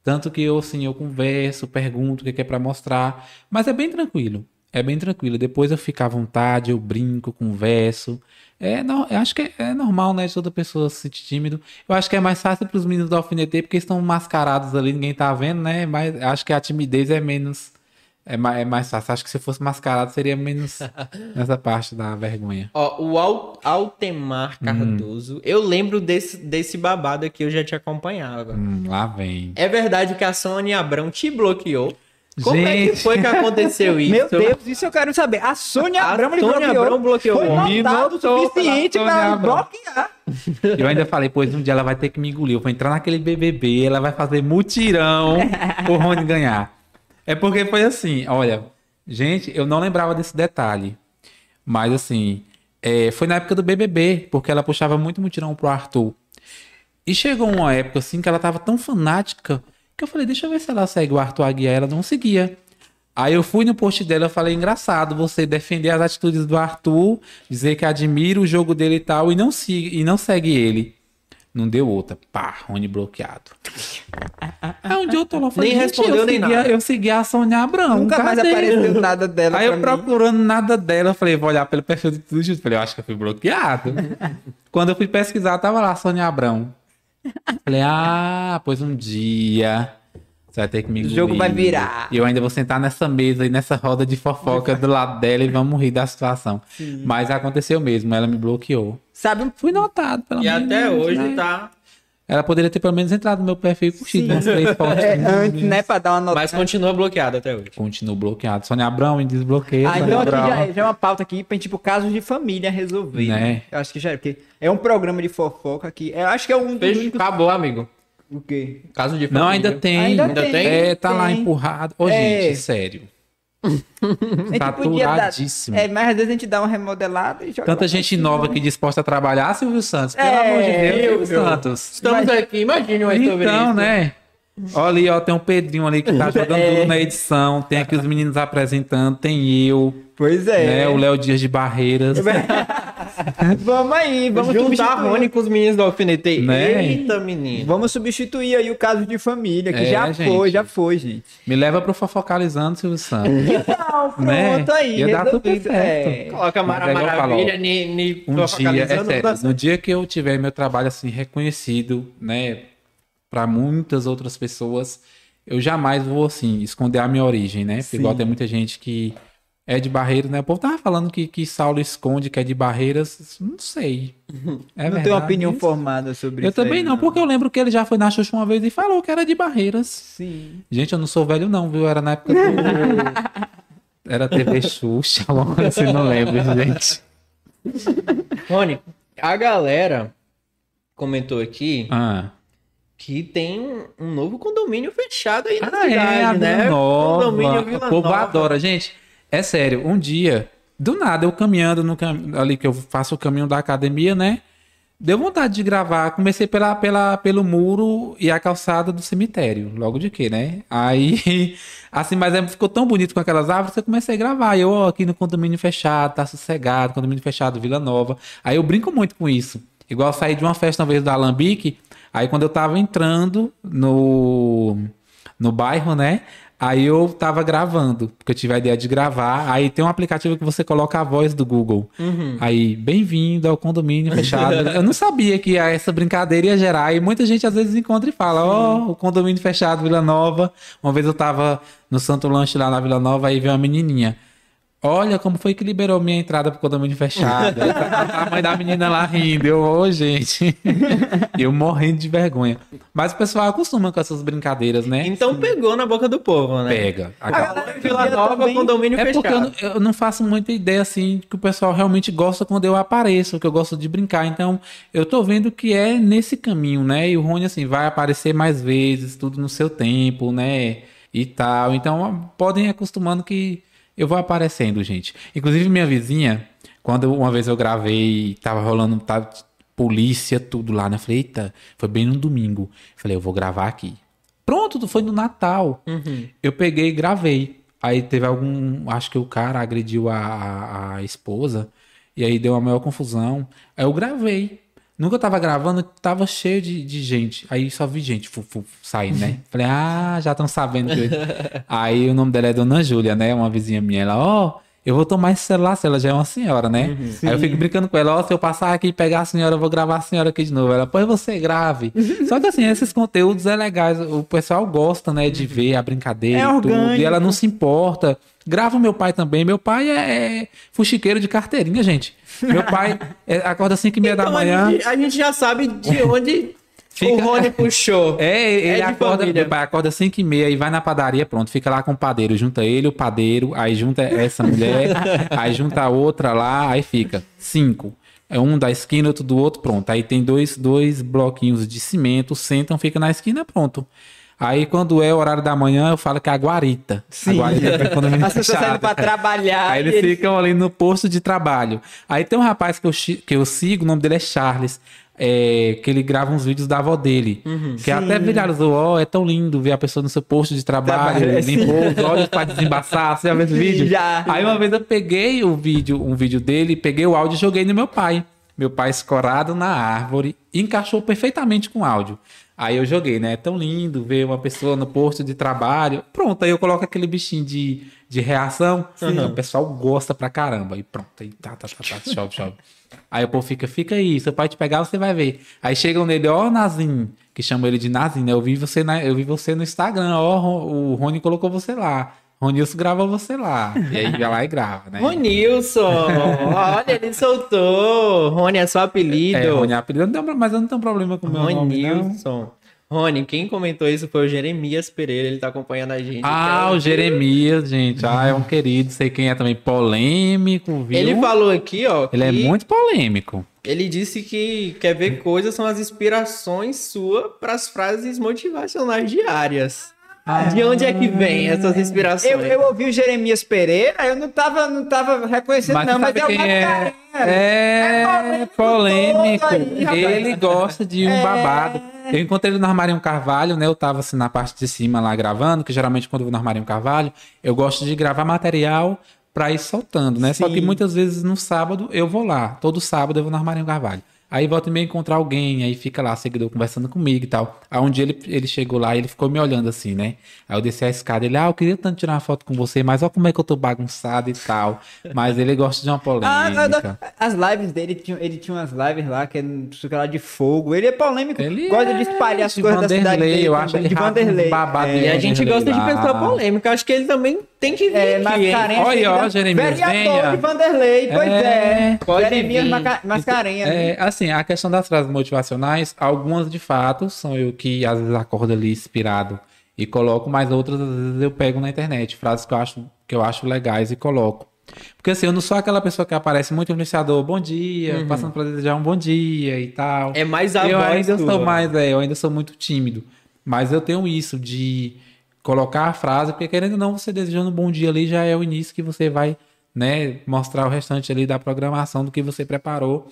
Tanto que eu, assim, eu converso, pergunto o que, é pra mostrar. Mas é bem tranquilo. É bem tranquilo. Depois eu fico à vontade, eu brinco, converso. É, não, eu acho que é, é normal, né? De toda pessoa se sentir tímido. Eu acho que é mais fácil pros meninos do alfinete porque estão mascarados ali, ninguém tá vendo, né? Mas acho que a timidez é menos. É mais, é mais fácil. Acho que se fosse mascarado seria menos nessa parte da vergonha. Ó, o Al- Altemar Cardoso, eu lembro desse, desse babado aqui, eu já te acompanhava. Hum, lá vem. É verdade que a Sônia Abrão te bloqueou? Como é que Gente. foi que aconteceu isso? Meu Deus, isso eu quero saber. A Sônia Abrão me Sônia bloqueou. Abrão bloqueou. Foi notado o suficiente Abrão. bloquear. Eu ainda falei, pois um dia ela vai ter que me engolir. Eu vou entrar naquele BBB, ela vai fazer mutirão pro Rony ganhar. É porque foi assim, olha, gente, eu não lembrava desse detalhe. Mas assim, é, foi na época do BBB, porque ela puxava muito mutirão pro Arthur. E chegou uma época assim que ela tava tão fanática que eu falei, deixa eu ver se ela segue o Arthur Aguiar. Ela não seguia. Aí eu fui no post dela e falei, engraçado você defender as atitudes do Arthur, dizer que admira o jogo dele e tal, e não, e não segue ele. Não deu outra. Pá, Rony bloqueado. Aí um onde eu tô lá. Falei, Nem respondeu, eu nem segui a- nada. Eu segui a Sônia Abrão. Nunca mais apareceu nada dela Aí pra eu mim. procurando nada dela, eu falei, vou olhar pelo perfil de tudo junto. Falei, eu acho que eu fui bloqueado. Quando eu fui pesquisar, tava lá Sônia Abrão. Falei, ah, pois um dia você vai ter que me O jogo vai engolir. virar. E eu ainda vou sentar nessa mesa e nessa roda de fofoca do lado dela e vamos rir da situação. Mas aconteceu mesmo, ela me bloqueou. Sabe Fui notado, pelo E menos. até hoje né? tá. Ela poderia ter pelo menos entrado no meu perfil e curtido umas três fotos. é, antes, né, pra dar uma nota. Mas continua bloqueado até hoje. Continuo bloqueado. Sônia Abrão me desbloqueia. Ah, então aqui já, já é uma pauta aqui pra tipo casos de família resolver. Né? Eu acho que já é, porque é um programa de fofoca aqui. Eu acho que é um dos Fez, únicos- acabou, amigo. O quê? Caso de Não, família. ainda tem. Ainda Ainda tem? É, tá lá tem. empurrado. Ô, É. gente, sério. A gente podia dar- Saturadíssimo. É, mas às vezes a gente dá uma remodelada e joga. Tanta gente nova aqui disposta a trabalhar, Silvio Santos. Pelo É, amor de Deus, eu- Silvio eu- Santos. Estamos aqui, imagine mais sobre Então, isso. né? Olha ali, ó, tem um Pedrinho ali que tá jogando É. tudo na edição. Tem aqui os meninos apresentando, tem eu, Pois é. né? O Léo Dias de Barreiras. Vamos aí, vamos Juntar substituir. Rony com os meninos do alfinetei. Né? Eita, menino. Vamos substituir aí o caso de família, que É, já gente. foi, já foi, gente. Me leva pro Fofocalizando, Silvio Santos. Não, pronto Né? aí, Ia dar tudo resolvido. certo. É. Coloca Mas Mara é Maravilha, ni, ni, Um dia, é sério, no dia que eu tiver meu trabalho assim reconhecido, né, para muitas outras pessoas, eu jamais vou assim esconder a minha origem, né? Porque igual tem muita gente que é de Barreiras, né? O povo tava falando que, que Saulo esconde que é de Barreiras, não sei. É não tenho opinião isso? formada sobre Eu isso. também aí, não, porque eu lembro que ele já foi na Xuxa uma vez e falou que era de Barreiras. Sim. Gente, eu não sou velho não, viu? Era na época do... Era TV Xuxa, coisa assim, não lembro, gente. Rony, a galera comentou aqui Ah. que tem um, novo condomínio fechado aí na Ah, cidade, é, a né? Nova. Condomínio Vila o povo Nova. adora. Gente, é sério, um dia, do nada, eu caminhando no cam... ali que eu faço o caminho da academia, né? Deu vontade de gravar. Comecei pela, pela, pelo muro e a calçada do cemitério. Logo de quê, né? Aí, assim, mas aí ficou tão bonito com aquelas árvores que eu comecei a gravar. Eu, aqui no condomínio fechado, tá sossegado, condomínio fechado, Vila Nova. Aí eu brinco muito com isso. Igual saí de uma festa uma vez do Alambique, aí quando eu tava entrando no, no bairro, né? Aí eu tava gravando, porque eu tive a ideia de gravar. Aí tem um aplicativo que você coloca a voz do Google. Aí, bem-vindo ao condomínio fechado. eu não sabia que essa brincadeira ia gerar. E muita gente às vezes encontra e fala: Ó, o condomínio fechado, Vila Nova. Uma vez eu tava no Santo Lanche lá na Vila Nova, aí veio uma menininha. Olha como foi que liberou minha entrada pro condomínio fechado. A mãe da menina lá rindo. Eu, ô, gente. eu morrendo de vergonha. Mas o pessoal acostuma com essas brincadeiras, né? Então pegou na boca do povo, né? Pega. Acaba- Vila Nova, também- condomínio É porque eu, fechado. não- eu não faço muita ideia assim que o pessoal realmente gosta quando eu apareço, que eu gosto de brincar. Então, eu tô vendo que é nesse caminho, né? E o Rony, assim, vai aparecer mais vezes, tudo no seu tempo, né? E tal. Então, podem ir acostumando que eu vou aparecendo, gente. Inclusive, minha vizinha, quando uma vez eu gravei, tava rolando, tava polícia, tudo lá, né? Eu Falei, eita, foi bem no domingo. Falei, eu vou gravar aqui. Pronto, foi no Natal. Eu peguei e gravei. Aí teve algum. Acho que o cara agrediu a, a, a esposa. E aí deu uma maior confusão. Aí eu gravei. Nunca tava gravando, tava cheio de, de gente. Aí só vi gente fu, fu, saindo, né? Falei, ah, já estão sabendo que. eu- aí o nome dela é Dona Júlia, né? Uma vizinha minha. Ela, ó, eu vou tomar esse celular, se ela já é uma senhora, né? Aí eu fico brincando com ela, ó, se eu passar aqui e pegar a senhora, eu vou gravar a senhora aqui de novo. Ela, pois você grave. Só que assim, esses conteúdos é legais. O pessoal gosta, né, de ver a brincadeira É e tudo. orgânico. E ela não se importa. Grava o meu pai também. Meu pai é, é fuxiqueiro de carteirinha, gente. Meu pai é, acorda às 5 e meia da Então, manhã. A gente, a gente já sabe de onde Fica- o Rony puxou. É, ele de acorda, família. meu pai acorda 5 e meia e vai na padaria, pronto, fica lá com o padeiro, junta ele, o padeiro, aí junta essa mulher, aí junta a outra lá, aí fica cinco. É um da esquina, outro do outro, pronto. Aí tem dois, dois bloquinhos de cimento, sentam, fica na esquina, pronto. Aí quando é o horário da manhã, eu falo que é a guarita. A guarita é quando As pessoas saindo pra trabalhar. Aí eles ficam ali no posto de trabalho. Aí tem um rapaz que eu, que eu sigo, o nome dele é Charles. É, que ele grava uns vídeos da avó dele. que até viralizou, ó, é tão lindo ver a pessoa no seu posto de trabalho, Trabalho, é, limpou os olhos pra desembaçar, você já viu esse vídeo? Já. Aí uma vez eu peguei o vídeo, um vídeo dele, peguei o áudio e joguei no meu pai. Meu pai escorado na árvore, encaixou perfeitamente com o áudio. Aí eu joguei, né? É tão lindo ver uma pessoa no posto de trabalho. Pronto, aí eu coloco aquele bichinho de, de reação. Então, o pessoal gosta pra caramba. E pronto, aí tá, tá, tá, tá, chove, chove. Aí o povo fica, fica aí, seu pai te pegar, você vai ver. Aí chegam nele, ó, Nazim, que chamam ele de Nazim, né? Eu vi você, na, eu vi você no Instagram, ó, o Rony colocou você lá. Ronilson grava você lá. E aí vai lá e grava, né? Ronilson! Olha, ele soltou! Rony é seu apelido. É, Rony é apelido, mas eu não tenho problema com o meu nome, não. Rony, quem comentou isso foi o Jeremias Pereira, ele tá acompanhando a gente. Ah, Então, o Jeremias, gente. Ah, é um querido. Sei quem é também. Polêmico, viu? Ele falou aqui, ó. Ele é muito polêmico. Ele disse que quer ver coisas são as inspirações suas para as frases motivacionais diárias. De onde é que vem essas inspirações? Eu, eu ouvi o Jeremias Pereira, eu não tava, não tava reconhecendo, Mas não, mas é o é? Mascarenhas. É, polêmico. aí, ele gosta de um É. babado. Eu encontrei ele no Armarinho Carvalho, né? Eu tava assim na parte de cima lá gravando, que geralmente quando eu vou no Armarinho Carvalho, eu gosto de gravar material pra ir soltando, né? Só Sim. que muitas vezes no sábado eu vou lá. Todo sábado eu vou no Armarinho Carvalho. Aí volta e meia encontrar alguém, aí fica lá, seguidor, conversando comigo e tal. Aí um dia ele, ele chegou lá e ele ficou me olhando assim, né? Aí eu desci a escada, ele, ah, eu queria tanto tirar uma foto com você, mas olha como é que eu tô bagunçado e tal. Mas ele gosta de uma polêmica. Ah, não, não. as lives dele, tinha- ele tinha umas lives lá que é lá de fogo. Ele é polêmico, Ele gosta é de espalhar as de coisas da cidade Vanderlei, dele. eu acho ele de Vanderlei. babado E É, a gente Vanderlei gosta de lá. pessoa polêmica. Acho que ele também tem que vir é, aqui? Olha, ó, Jeremias, Vereador venha. de Vanderlei, pois É, é. pode Jeremias vir. Maca- Mascarenhas. É, assim, a questão das frases motivacionais, algumas de fato são eu que às vezes acordo ali inspirado e coloco, mas outras às vezes eu pego na internet, frases que eu acho, que eu acho legais e coloco. Porque assim, eu não sou aquela pessoa que aparece muito influenciador, bom dia, passando pra desejar um bom dia e tal. É mais a eu voz ainda sou mais, é, eu ainda sou muito tímido. Mas eu tenho isso de colocar a frase, porque querendo ou não, você desejando um bom dia ali já é o início que você vai, né, mostrar o restante ali da programação do que você preparou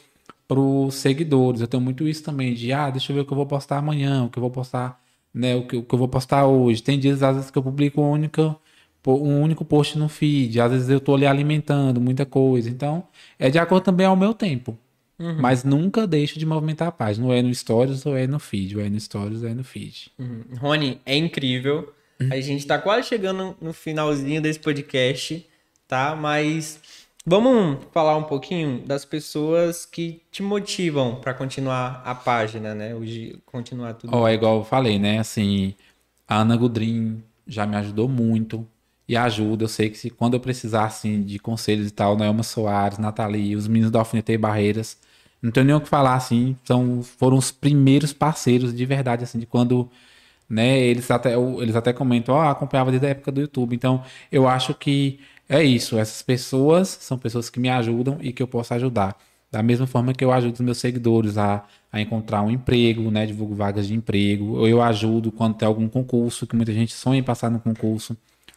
para os seguidores. Eu tenho muito isso também de, ah, deixa eu ver o que eu vou postar amanhã, o que eu vou postar, né, o que, o que eu vou postar hoje. Tem dias às vezes que eu publico um único um único post no feed, às vezes eu tô ali alimentando muita coisa. Então, é de acordo também ao meu tempo. Mas nunca deixo de movimentar a página. Ou é no Stories ou é no feed. Ou é no Stories ou é no feed. Uhum. Rony, é incrível. A gente tá quase chegando no finalzinho desse podcast, tá? Mas vamos falar um pouquinho das pessoas que te motivam para continuar a página, né? Hoje continuar tudo. Ó, é igual eu falei, né? Assim, a Ana Gudrin já me ajudou muito e ajuda. Eu sei que se, quando eu precisar, assim, de conselhos e tal, Naelma Soares, Nathalie, os meninos da Alfinetei Barreiras, não tenho nem o que falar, assim, são, foram os primeiros parceiros de verdade, assim, de quando, né, eles até, eles até comentam, ó, acompanhava desde a época do YouTube. Então, eu acho que é isso, essas pessoas são pessoas que me ajudam e que eu posso ajudar. Da mesma forma que eu ajudo os meus seguidores a, a encontrar um emprego, né? Divulgo vagas de emprego. Ou eu ajudo quando tem algum concurso, que muita gente sonha em passar no concurso.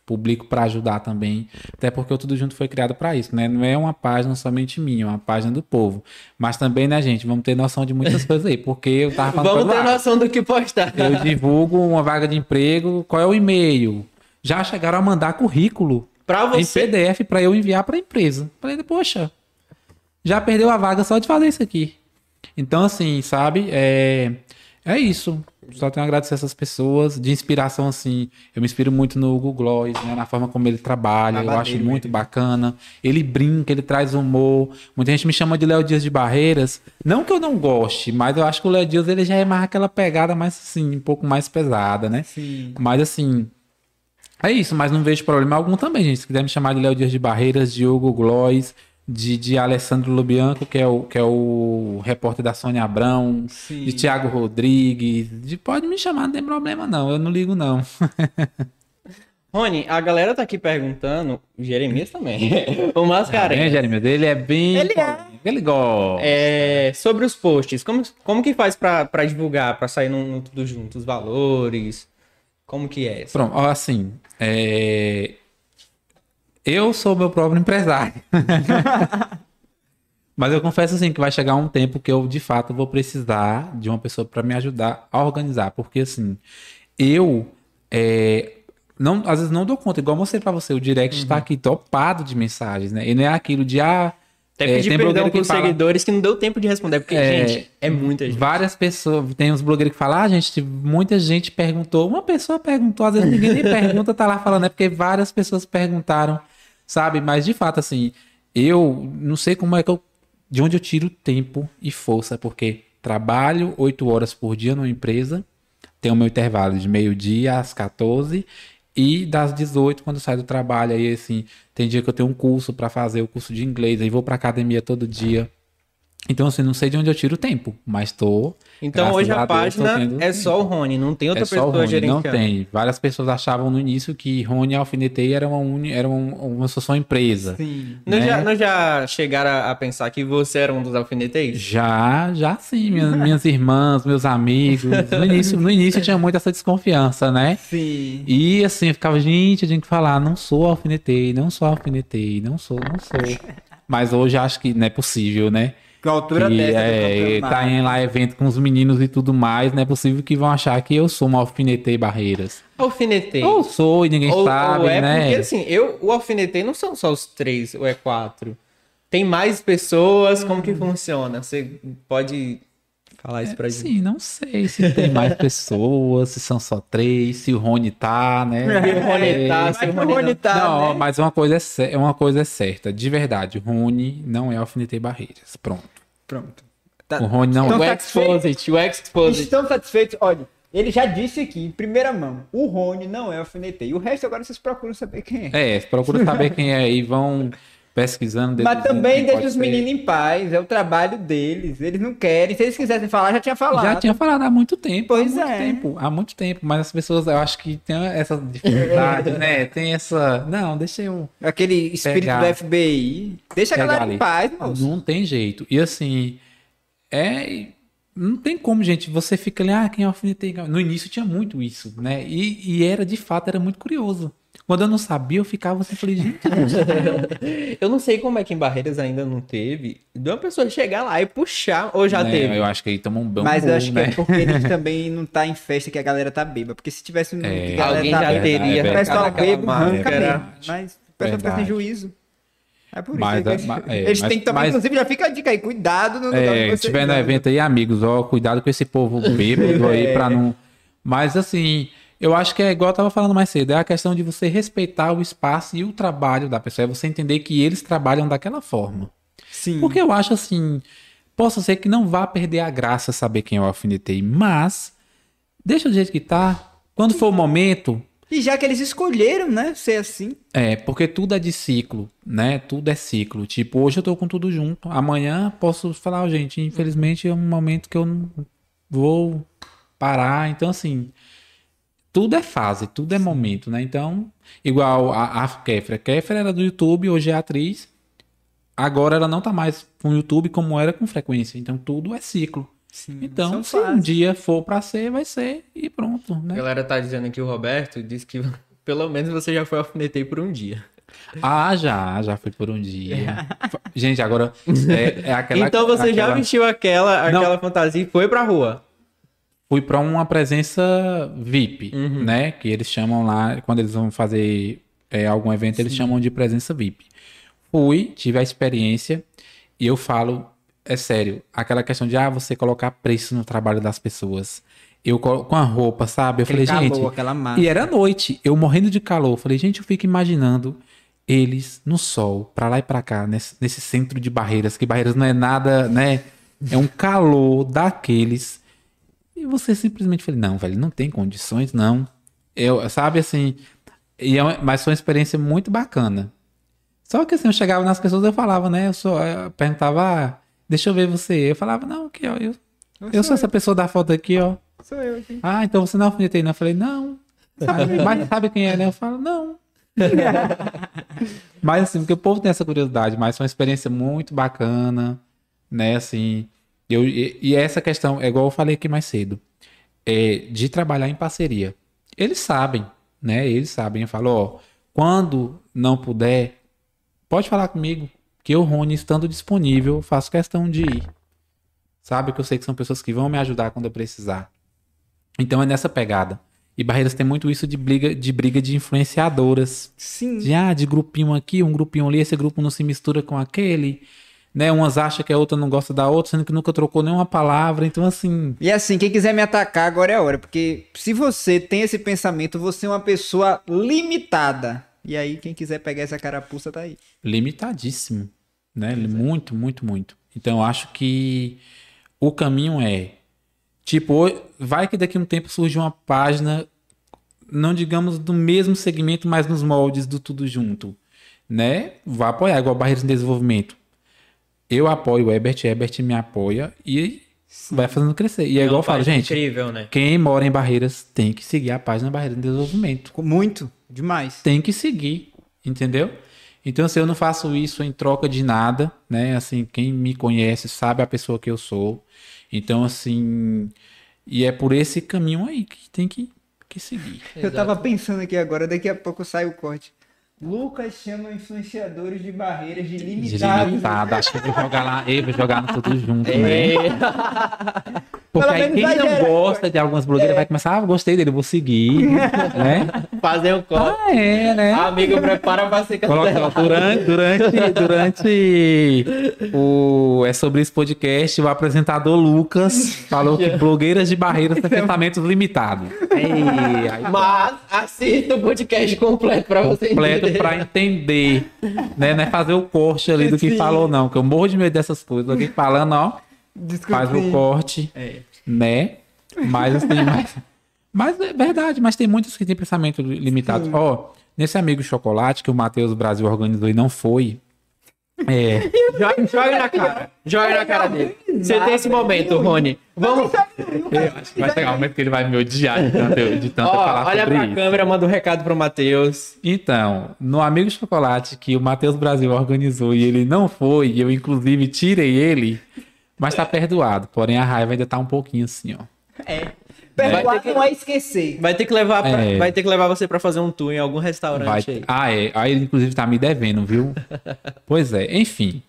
Publico para ajudar também. Até porque o Tudo Junto foi criado para isso, né? Não é uma página somente minha, é uma página do povo. Mas também, né, gente? Vamos ter noção de muitas coisas aí. Porque eu tava falando Vamos ter noção do que postar. Eu divulgo uma vaga de emprego. Qual é o e-mail? Já chegaram a mandar currículo Pra em. PDF para eu enviar para a empresa. Falei, poxa, já perdeu a vaga só de fazer isso aqui. Então, assim, sabe? É, é isso. Só tenho a agradecer essas pessoas. De inspiração, assim, eu me inspiro muito no Hugo Gloss, né? Na forma como ele trabalha. eu acho muito ele. bacana. Ele brinca, ele traz humor. Muita gente me chama de Léo Dias de Barreiras. Não que eu não goste, mas eu acho que o Léo Dias ele já é mais aquela pegada mais, assim, um pouco mais pesada, né? Sim. Mas assim, é isso, mas não vejo problema algum também, gente. Se quiser me chamar de Léo Dias de Barreiras, Diogo Glois, de, de Alessandro Lubianco, que é, o, que é o repórter da Sônia Abrão, Sim. de Tiago Rodrigues, de, pode me chamar, não tem problema não, eu não ligo não. Rony, a galera tá aqui perguntando, o Jeremias também, o É, Mascarenhas, Jeremias, ele é bem... Ele é. Ele gosta. é, sobre os posts, como, como que faz pra, pra divulgar, pra sair no, no Tudo Junto, os valores, como que é? Pronto, assim, é... eu sou meu próprio empresário. Mas eu confesso assim que vai chegar um tempo que eu de fato vou precisar de uma pessoa para me ajudar a organizar, porque assim, eu é, não, às vezes não dou conta, igual eu mostrei para você, o direct está aqui topado de mensagens, né? E não é aquilo de ah, Até É, pedir tem perdão pros fala- seguidores que não deu tempo de responder, porque, É, gente, é muita gente. Várias pessoas, tem uns blogueiros que falam, ah, gente, muita gente perguntou, uma pessoa perguntou, às vezes ninguém nem pergunta, tá lá falando, é porque várias pessoas perguntaram, sabe? Mas de fato, assim, eu não sei como é que eu, de onde eu tiro tempo e força, porque trabalho oito horas por dia numa empresa, tenho o meu intervalo de meio-dia às 14 e das 18 quando eu saio do trabalho, aí assim, tem dia que eu tenho um curso para fazer, o curso de inglês, aí vou pra academia todo dia. Então, assim, não sei de onde eu tiro o tempo, mas tô. Então graças hoje a, Deus, tô página tendo é só o Rony, não tem outra é só o pessoa Rony, gerenciando. não tem. Várias pessoas achavam no início que Rony Alfinetei era uma, uni, era um- uma só só empresa. Sim. Não, né? já, não já chegaram a, a pensar que você era um dos alfineteiros? Já, já sim, minhas, minhas irmãs, meus amigos. No início, no início tinha muito essa desconfiança, né? Sim. E assim, eu ficava, gente, eu tinha que falar, não sou alfinetei, não sou alfinetei, não sou, não sou. Mas hoje acho que não é possível, né? Com a altura que dessa é, tá em lá evento com os meninos e tudo mais, não é possível que vão achar que eu sou um alfinetei barreiras. Alfinetei. Ou sou e ninguém Ou- sabe, ou é né? porque assim, eu, o alfinetei não são só os três, ou é quatro. Tem mais pessoas, como que funciona? Você pode falar isso pra gente? Sim, não sei se tem mais pessoas, se são só três, se o Rony tá, né? Se o Rony tá, Mas se o o Rony Rony não. tá, não, né? mas uma coisa, é uma coisa é certa, de verdade, o Rony não é alfinetei barreiras. Pronto. Pronto. Tá. O Rony não O é. satisfeito? Exposit, o Exposit. Estão satisfeitos? Olha, ele já disse aqui, em primeira mão, o Rony não é alfinetei. O resto agora vocês procuram saber quem é. É, procura saber quem é e vão pesquisando. Mas também deixa os ser. meninos em paz, é o trabalho deles. Eles não querem. Se eles quisessem falar, já tinha falado. Já tinha falado há muito tempo. Pois há muito é. tempo. Há muito tempo. Mas as pessoas, eu acho que tem essa dificuldade, né? Tem essa. Não, deixa eu. Aquele espírito Pegar. do FBI. Deixa a galera ali. em paz, moço. Não tem jeito. E assim, é. Não tem como, gente. Você fica ali, ah, quem é alfinetei? No início tinha muito isso, né? E, e era, de fato, era muito curioso. Quando eu não sabia, eu ficava assim, falei, gente, Eu não sei como é que em Barreiras ainda não teve. De uma pessoa chegar lá e puxar, ou já né, teve. Eu acho que aí toma um bom Mas eu acho que né? é porque eles também não tá em festa que a galera tá bêbada. Porque se tivesse um É, que a galera Alguém tá já bêbada, teria é o pessoal bêbado arranca máscara. mesmo. Mas o pessoal fica sem juízo. É por Mas, isso. que eles é, eles mas- têm que tomar, mas- inclusive, já fica a dica aí. Cuidado no É, você tiver no evento aí, amigos, ó, cuidado com esse povo bêbado aí pra não. Mas assim, eu acho que é igual eu tava falando mais cedo, é a questão de você respeitar o espaço e o trabalho da pessoa, é você entender que eles trabalham daquela forma. Sim. Porque eu acho assim, posso ser que não vá perder a graça saber quem eu alfinetei, mas deixa do jeito que tá. Quando for o momento, E já que eles escolheram, né, ser assim. é, porque tudo é de ciclo, né? Tudo é ciclo. Tipo, hoje eu tô com tudo junto. Amanhã posso falar, "Ó, gente, infelizmente é um momento que eu não vou parar. Então, assim, tudo é fase, tudo é momento, né? Então, igual a, a Kéfera. Kéfera era do YouTube, hoje é atriz. Agora ela não tá mais com o YouTube como era com frequência. Então, tudo é ciclo. Sim, Então, se um dia for pra ser, vai ser e pronto, A né? galera tá dizendo aqui, o Roberto disse que pelo menos você já foi alfinetei por um dia. Ah, já, já fui por um dia. Gente, agora é, é aquela. então você já aquela- vestiu aquela, Não. aquela fantasia e foi pra rua. Fui pra uma presença VIP, Uhum. né? Que eles chamam lá, quando eles vão fazer é, algum evento, eles chamam de presença VIP. Fui, tive a experiência e eu falo, é sério, aquela questão de ah, você colocar preço no trabalho das pessoas. Eu com a roupa, sabe? Eu Aquele falei, calor, gente. E era noite, eu morrendo de calor. Falei, gente, eu fico imaginando eles no sol, pra lá e pra cá, nesse, nesse centro de barreiras, que barreiras não é nada, né? É um calor daqueles. E você simplesmente falei, não, velho, não tem condições, não. Eu, sabe assim, e é mas foi uma experiência muito bacana. Só que assim, eu chegava nas pessoas eu falava, né? Eu só eu perguntava, ah, deixa eu ver você. Eu falava, não, aqui, ó, eu, eu sou essa pessoa da foto aqui, ó. Sou eu aqui. Ah, então você não alfinetei, não? Eu falei, não. Sabe- mas sabe quem é, né? Eu falo, não. mas assim, porque o povo tem essa curiosidade, mas foi uma experiência muito bacana, né? Assim, eu, e, e essa questão, é igual eu falei aqui mais cedo, é de trabalhar em parceria. Eles sabem, né? Eles sabem. Eu falo, ó, quando não puder, pode falar comigo, que eu, Rony, estando disponível, faço questão de ir. Sabe que eu sei que são pessoas que vão me ajudar quando eu precisar. Então é nessa pegada. E Barreiras tem muito isso de briga de, briga de influenciadoras. Sim. De, ah, de grupinho aqui, um grupinho ali, esse grupo não se mistura com aquele. Né? Umas acham que a outra não gosta da outra, sendo que nunca trocou nenhuma palavra. Então, assim, E assim, quem quiser me atacar agora é a hora, porque se você tem esse pensamento, você é uma pessoa limitada. E aí, quem quiser pegar essa carapuça tá aí. limitadíssimo, né? Muito, muito, muito. Então, eu acho que o caminho é, tipo, vai que daqui a um tempo surge uma página, não digamos do mesmo segmento, mas nos moldes do tudo junto, né? Vai apoiar, igual Barreiras em Desenvolvimento. Eu apoio o Ebert, Ebert me apoia e vai fazendo crescer. E é igual eu falo, Página gente, Incrível, né? quem mora em Barreiras tem que seguir a página Barreiras em Desenvolvimento Muito, demais. tem que seguir, entendeu? Então, assim, eu não faço isso em troca de nada, né? Assim, quem me conhece sabe a pessoa que eu sou. Então, assim, e é por esse caminho aí que tem que, que seguir. Eu tava pensando aqui agora, daqui a pouco sai o corte. Lucas chama influenciadores de barreiras de limitados. Limitado, acho que eu vou jogar lá, eu vou jogar no tudo junto, né? É, Porque aí quem não gerar- gosta de algumas blogueiras vai começar, ah, gostei dele, vou seguir, né? fazer um copo. Ah, é, né? Amigo, prepara pra ser Coloca, cancelado. durante, durante, durante o É Sobre Esse podcast, o apresentador Lucas falou que blogueiras de barreiras têm pensamentos limitados. Aí Mas assista o podcast completo pra você completo entender. pra entender, né? Não é fazer o corte ali do que Sim. falou, não, que eu morro de medo dessas coisas. Alguém falando, ó, faz o corte, É. né? Mas assim, mas, mas é verdade, mas tem muitos que têm pensamento limitado. Ó, nesse amigo chocolate que o Matheus Brasil organizou e não foi. É, Joga, joga na cara. Joga na cara dele. Você tem esse momento, Rony. Vamos. eu acho que vai chegar um momento que ele vai me odiar de tanto, de tanto Ó, falar olha sobre pra isso. câmera, manda um recado pro Matheus. Então, no Amigo Chocolate que o Matheus Brasil organizou e ele não foi, eu inclusive tirei ele, mas tá perdoado. Porém, a raiva ainda tá um pouquinho assim, ó. Perdoar Vai ter que- não é esquecer. Vai ter que levar, pra- É. vai ter que levar você pra fazer um tour em algum restaurante Vai... aí. Ah, é. Aí ele, inclusive, tá me devendo, viu? pois é, enfim.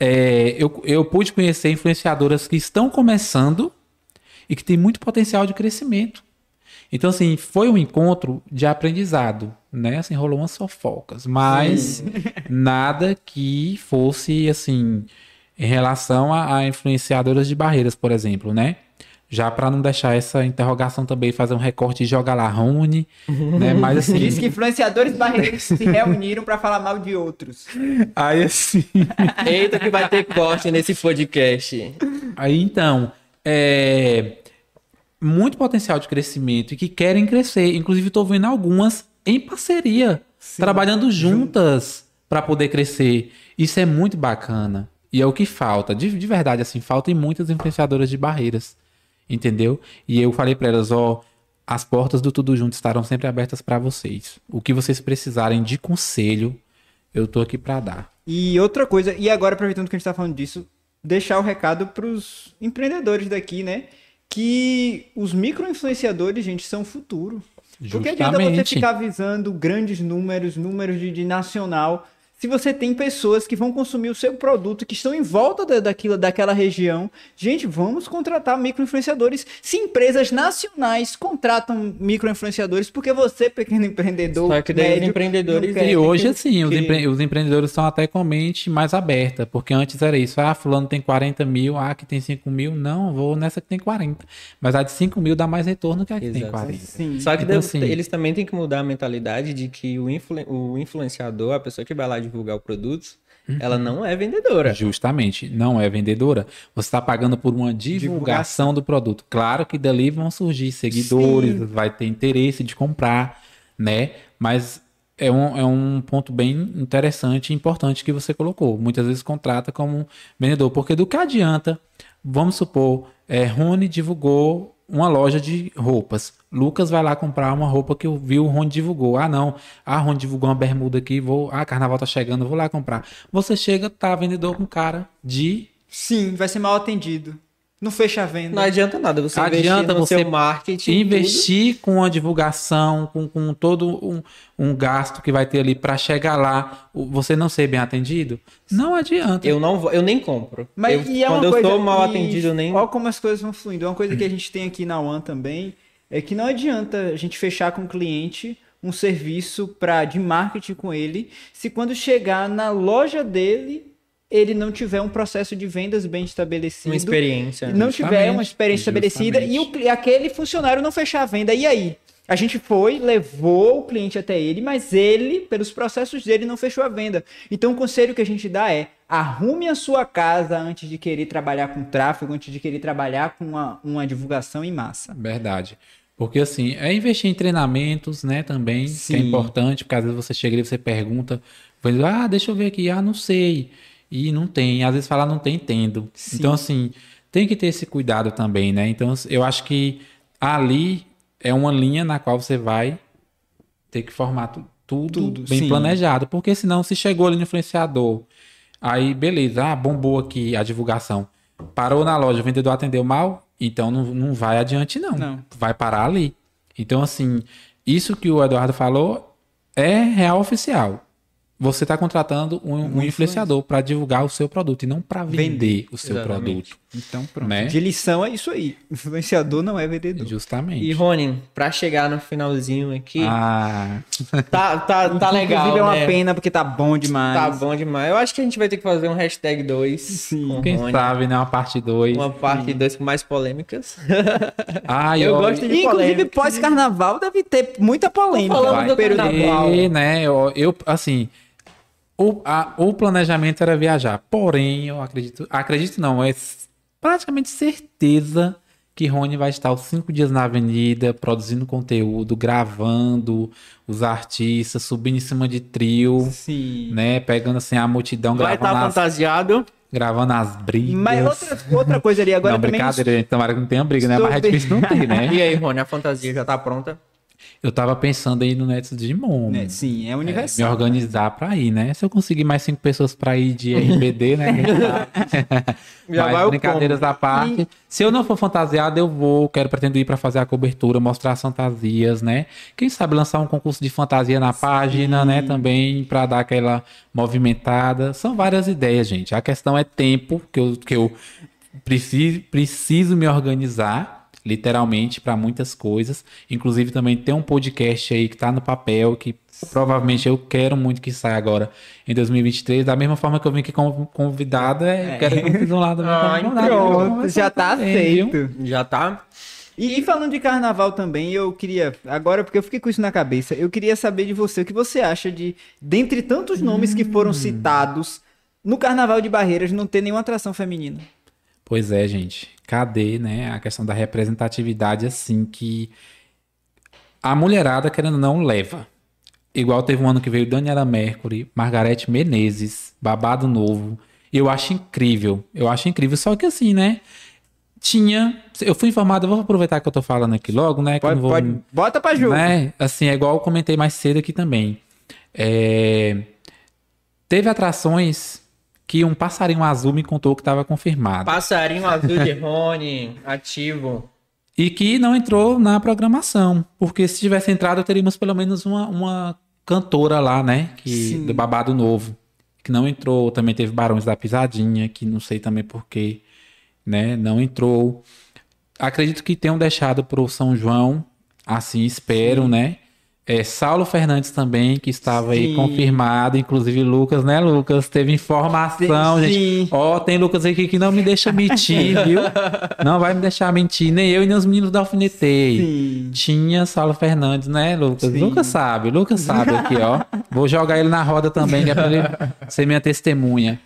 É, eu, eu pude conhecer influenciadoras que estão começando e que têm muito potencial de crescimento. Então, assim, foi um encontro de aprendizado, né? Assim, rolou umas fofocas, mas nada que fosse, assim, em relação a, a influenciadoras de barreiras, por exemplo, né? Já para não deixar essa interrogação também, fazer um recorte e jogar lá Rony, né? Mas assim, Diz que influenciadores barreirenses se reuniram pra falar mal de outros. aí assim, Eita, que vai ter corte nesse podcast. aí então, é muito potencial de crescimento e que querem crescer. Inclusive, estou vendo algumas em parceria, trabalhando juntas para poder crescer. Isso é muito bacana. E é o que falta. De, de verdade, assim, faltam muitas influenciadoras de barreiras. Entendeu? E eu falei para elas, ó, as portas do Tudo Junto estarão sempre abertas para vocês. O que vocês precisarem de conselho, eu tô aqui para dar. E outra coisa, e agora aproveitando que a gente tá falando disso, deixar o recado pros empreendedores daqui, né? Que os micro-influenciadores, gente, são o futuro. Porque adianta você Justamente. ficar visando grandes números, números de, de nacional, se você tem pessoas que vão consumir o seu produto, que estão em volta da, daquilo, daquela região, gente, vamos contratar micro-influenciadores. Se empresas nacionais contratam micro-influenciadores, porque você, pequeno empreendedor, Só que daí os médio, empreendedores- não quer. E hoje, assim, os, que- empre- os empreendedores estão até com a mente mais aberta, porque antes era isso, ah, fulano tem 40 mil, ah, que tem 5 mil, não, vou nessa que tem 40. Mas a de 5 mil dá mais retorno que a que tem Exato. 40. Sim. Só que Então, deve- assim- eles também têm que mudar a mentalidade de que o, influ- o influenciador, a pessoa que vai lá divulgar o produto, Uhum. ela não é vendedora. Justamente, não é vendedora. Você está pagando por uma divulgação do produto. Claro que dali vão surgir seguidores, vai ter interesse de comprar, né? Mas é um, é um ponto bem interessante e importante que você colocou. Muitas vezes contrata como vendedor, porque do que adianta, vamos supor, é, Rony divulgou uma loja de roupas. Lucas vai lá comprar uma roupa que eu vi o Rony divulgou. Ah, não. Ah, Rony divulgou uma bermuda aqui, vou. Ah, carnaval tá chegando, vou lá comprar. Você chega, tá vendedor com cara de. Sim, vai ser mal atendido. Não fecha a venda. Não adianta nada você Adianta investir no seu marketing. investir com a divulgação, com, com todo um, um gasto que vai ter ali para chegar lá, você não ser bem atendido, não adianta. Eu não vou, eu nem compro. Mas eu, e é quando eu coisa, sou mal e atendido, eu nem. Olha como as coisas vão fluindo. Uma coisa que a gente tem aqui na One também é que não adianta a gente fechar com o cliente um serviço pra, de marketing com ele, se quando chegar na loja dele ele não tiver um processo de vendas bem estabelecido. Uma experiência. né? não tiver uma experiência estabelecida e o, aquele funcionário não fechar a venda. E aí? A gente foi, levou o cliente até ele, mas ele, pelos processos dele, não fechou a venda. Então o conselho que a gente dá é arrume a sua casa antes de querer trabalhar com tráfego, antes de querer trabalhar com uma, uma divulgação em massa. Verdade. Porque assim, é investir em treinamentos, né, também, que é Sim. importante, porque às vezes você chega ali e você pergunta, ah, deixa eu ver aqui, ah, não sei. E não tem, às vezes fala não tem, entendo. Sim. Então assim, tem que ter esse cuidado também, né? Então eu acho que ali é uma linha na qual você vai ter que formar tu- tudo, Tudo, bem sim. planejado, porque senão se chegou ali no influenciador, aí beleza, ah, bombou aqui a divulgação, parou na loja, o vendedor atendeu mal, então não, não vai adiante não, Não. vai parar ali. Então assim, isso que o Eduardo falou é real oficial. Você está contratando um, um influenciador para divulgar o seu produto e não para vender, Vender, o seu exatamente. produto. Então pronto. Né? De lição é isso aí. Influenciador não é vendedor. Justamente. E Rony, pra chegar no finalzinho aqui, Ah, tá, tá, tá legal, Inclusive é uma né? pena porque tá bom demais. Tá bom demais. Eu acho que a gente vai ter que fazer um hashtag 2 Sim. com quem Rony. sabe, né? Uma parte 2. Uma parte 2 com mais polêmicas. Ah, Eu gosto de- inclusive, pós-carnaval deve ter muita polêmica. Falando Vai do. E, né, eu, eu, assim, o, a- o planejamento era viajar. Porém, eu acredito, acredito não, é praticamente certeza que Rony vai estar os cinco dias na avenida, produzindo conteúdo, gravando os artistas, subindo em cima de trio, Sim. né, pegando assim a multidão, Vai estar gravando, as, fantasiado. gravando as brigas. Mas outra, outra coisa ali agora não, também. brincadeira, gente, tomara que não tenha briga, né, mas é difícil não ter, né. E aí, Rony, a fantasia já tá pronta? Eu tava pensando aí no Nets de né, Sim, é É, me universal. organizar pra ir, né? Se eu conseguir mais cinco pessoas pra ir de RBD, né? Mas brincadeiras à parte. Se eu não for fantasiado, eu vou. Quero pretendo ir pra fazer a cobertura, mostrar as fantasias, né? Quem sabe lançar um concurso de fantasia na página, né? Também pra dar aquela movimentada. São várias ideias, gente. A questão é tempo que eu, que eu preciso, preciso me organizar. Literalmente, para muitas coisas. Inclusive, também tem um podcast aí que tá no papel, que provavelmente eu quero muito que saia agora em 2023. Da mesma forma que eu vim aqui como convidada, eu quero que vocês vão lá também. Ah. Pronto, já tá Também, viu? aceito. Já tá? E, e falando de carnaval também, eu queria. Agora, porque eu fiquei com isso na cabeça, eu queria saber de você o que você acha de, dentre tantos nomes que Hum. foram citados, no carnaval de Barreiras não ter nenhuma atração feminina. Pois é, gente. Cadê, né, a questão da representatividade assim que a mulherada querendo ou não leva. Igual teve um ano que veio Daniela Mercury, Margarete Menezes, Babado Novo. Eu acho incrível. Eu acho incrível. Só que assim, né? Tinha. Eu fui informado, eu vou aproveitar que eu tô falando aqui logo, né? Pode, vou, pode, bota pra jogo. né? Assim, é igual eu comentei mais cedo aqui também. É, Teve atrações que um passarinho azul me contou que estava confirmado. Passarinho azul de Rony, ativo. E que não entrou na programação. Porque se tivesse entrado, teríamos pelo menos uma, uma cantora lá, né? Que, Sim. do Babado Novo. Que não entrou. Também teve Barões da Pisadinha, que não sei também porquê, né? Não entrou. Acredito que tenham deixado pro São João, assim, espero, né? É, Saulo Fernandes também, que estava aí Sim. confirmado, inclusive Lucas, né, Lucas? Teve informação, Sim, gente. Ó, tem Lucas aqui que não me deixa mentir, viu? Não vai me deixar mentir, nem eu e nem os meninos da Alfinetei. Sim. Tinha Saulo Fernandes, né, Lucas? Sim. Lucas sabe, Lucas sabe aqui, ó. Vou jogar ele na roda também, que é pra ele ser minha testemunha.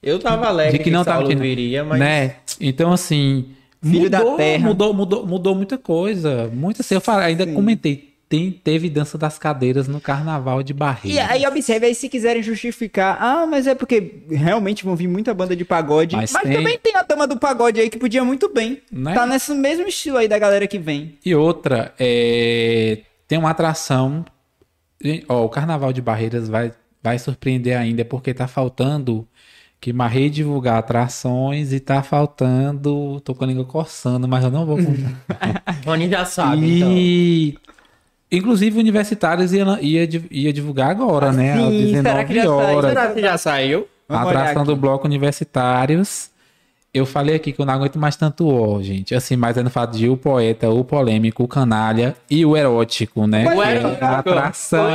Eu tava alegre De que, que não Saulo tava aqui, viria, mas... Né? Então, assim. Filho da mudou, terra. Mudou, mudou, mudou muita coisa. Muita, assim, eu falei, ainda Sim. comentei. Tem, teve dança das cadeiras no carnaval de E Barreira. aí, observe aí, se quiserem justificar, ah, mas é porque realmente vão vir muita banda de pagode. Mas Mas, tem- também tem a dama do pagode aí que podia muito bem. Né? Tá nesse mesmo estilo aí da galera que vem. E outra, é, tem uma atração. Ó, o Carnaval de Barreiras vai, vai surpreender ainda, porque tá faltando que Marrei divulgar atrações e tá faltando. Tô com a língua coçando, mas eu não vou contar. Rony já sabe, então. Inclusive, universitários ia, ia, ia divulgar agora, né? Às sim, será que 19 já saiu? horas. Será que já saiu? Vamos atração do bloco universitários. eu falei aqui que eu não aguento mais tanto o, gente. Assim, mas é no fato de o poeta, o polêmico, o canalha e o erótico, né? O Que é erótico. a atração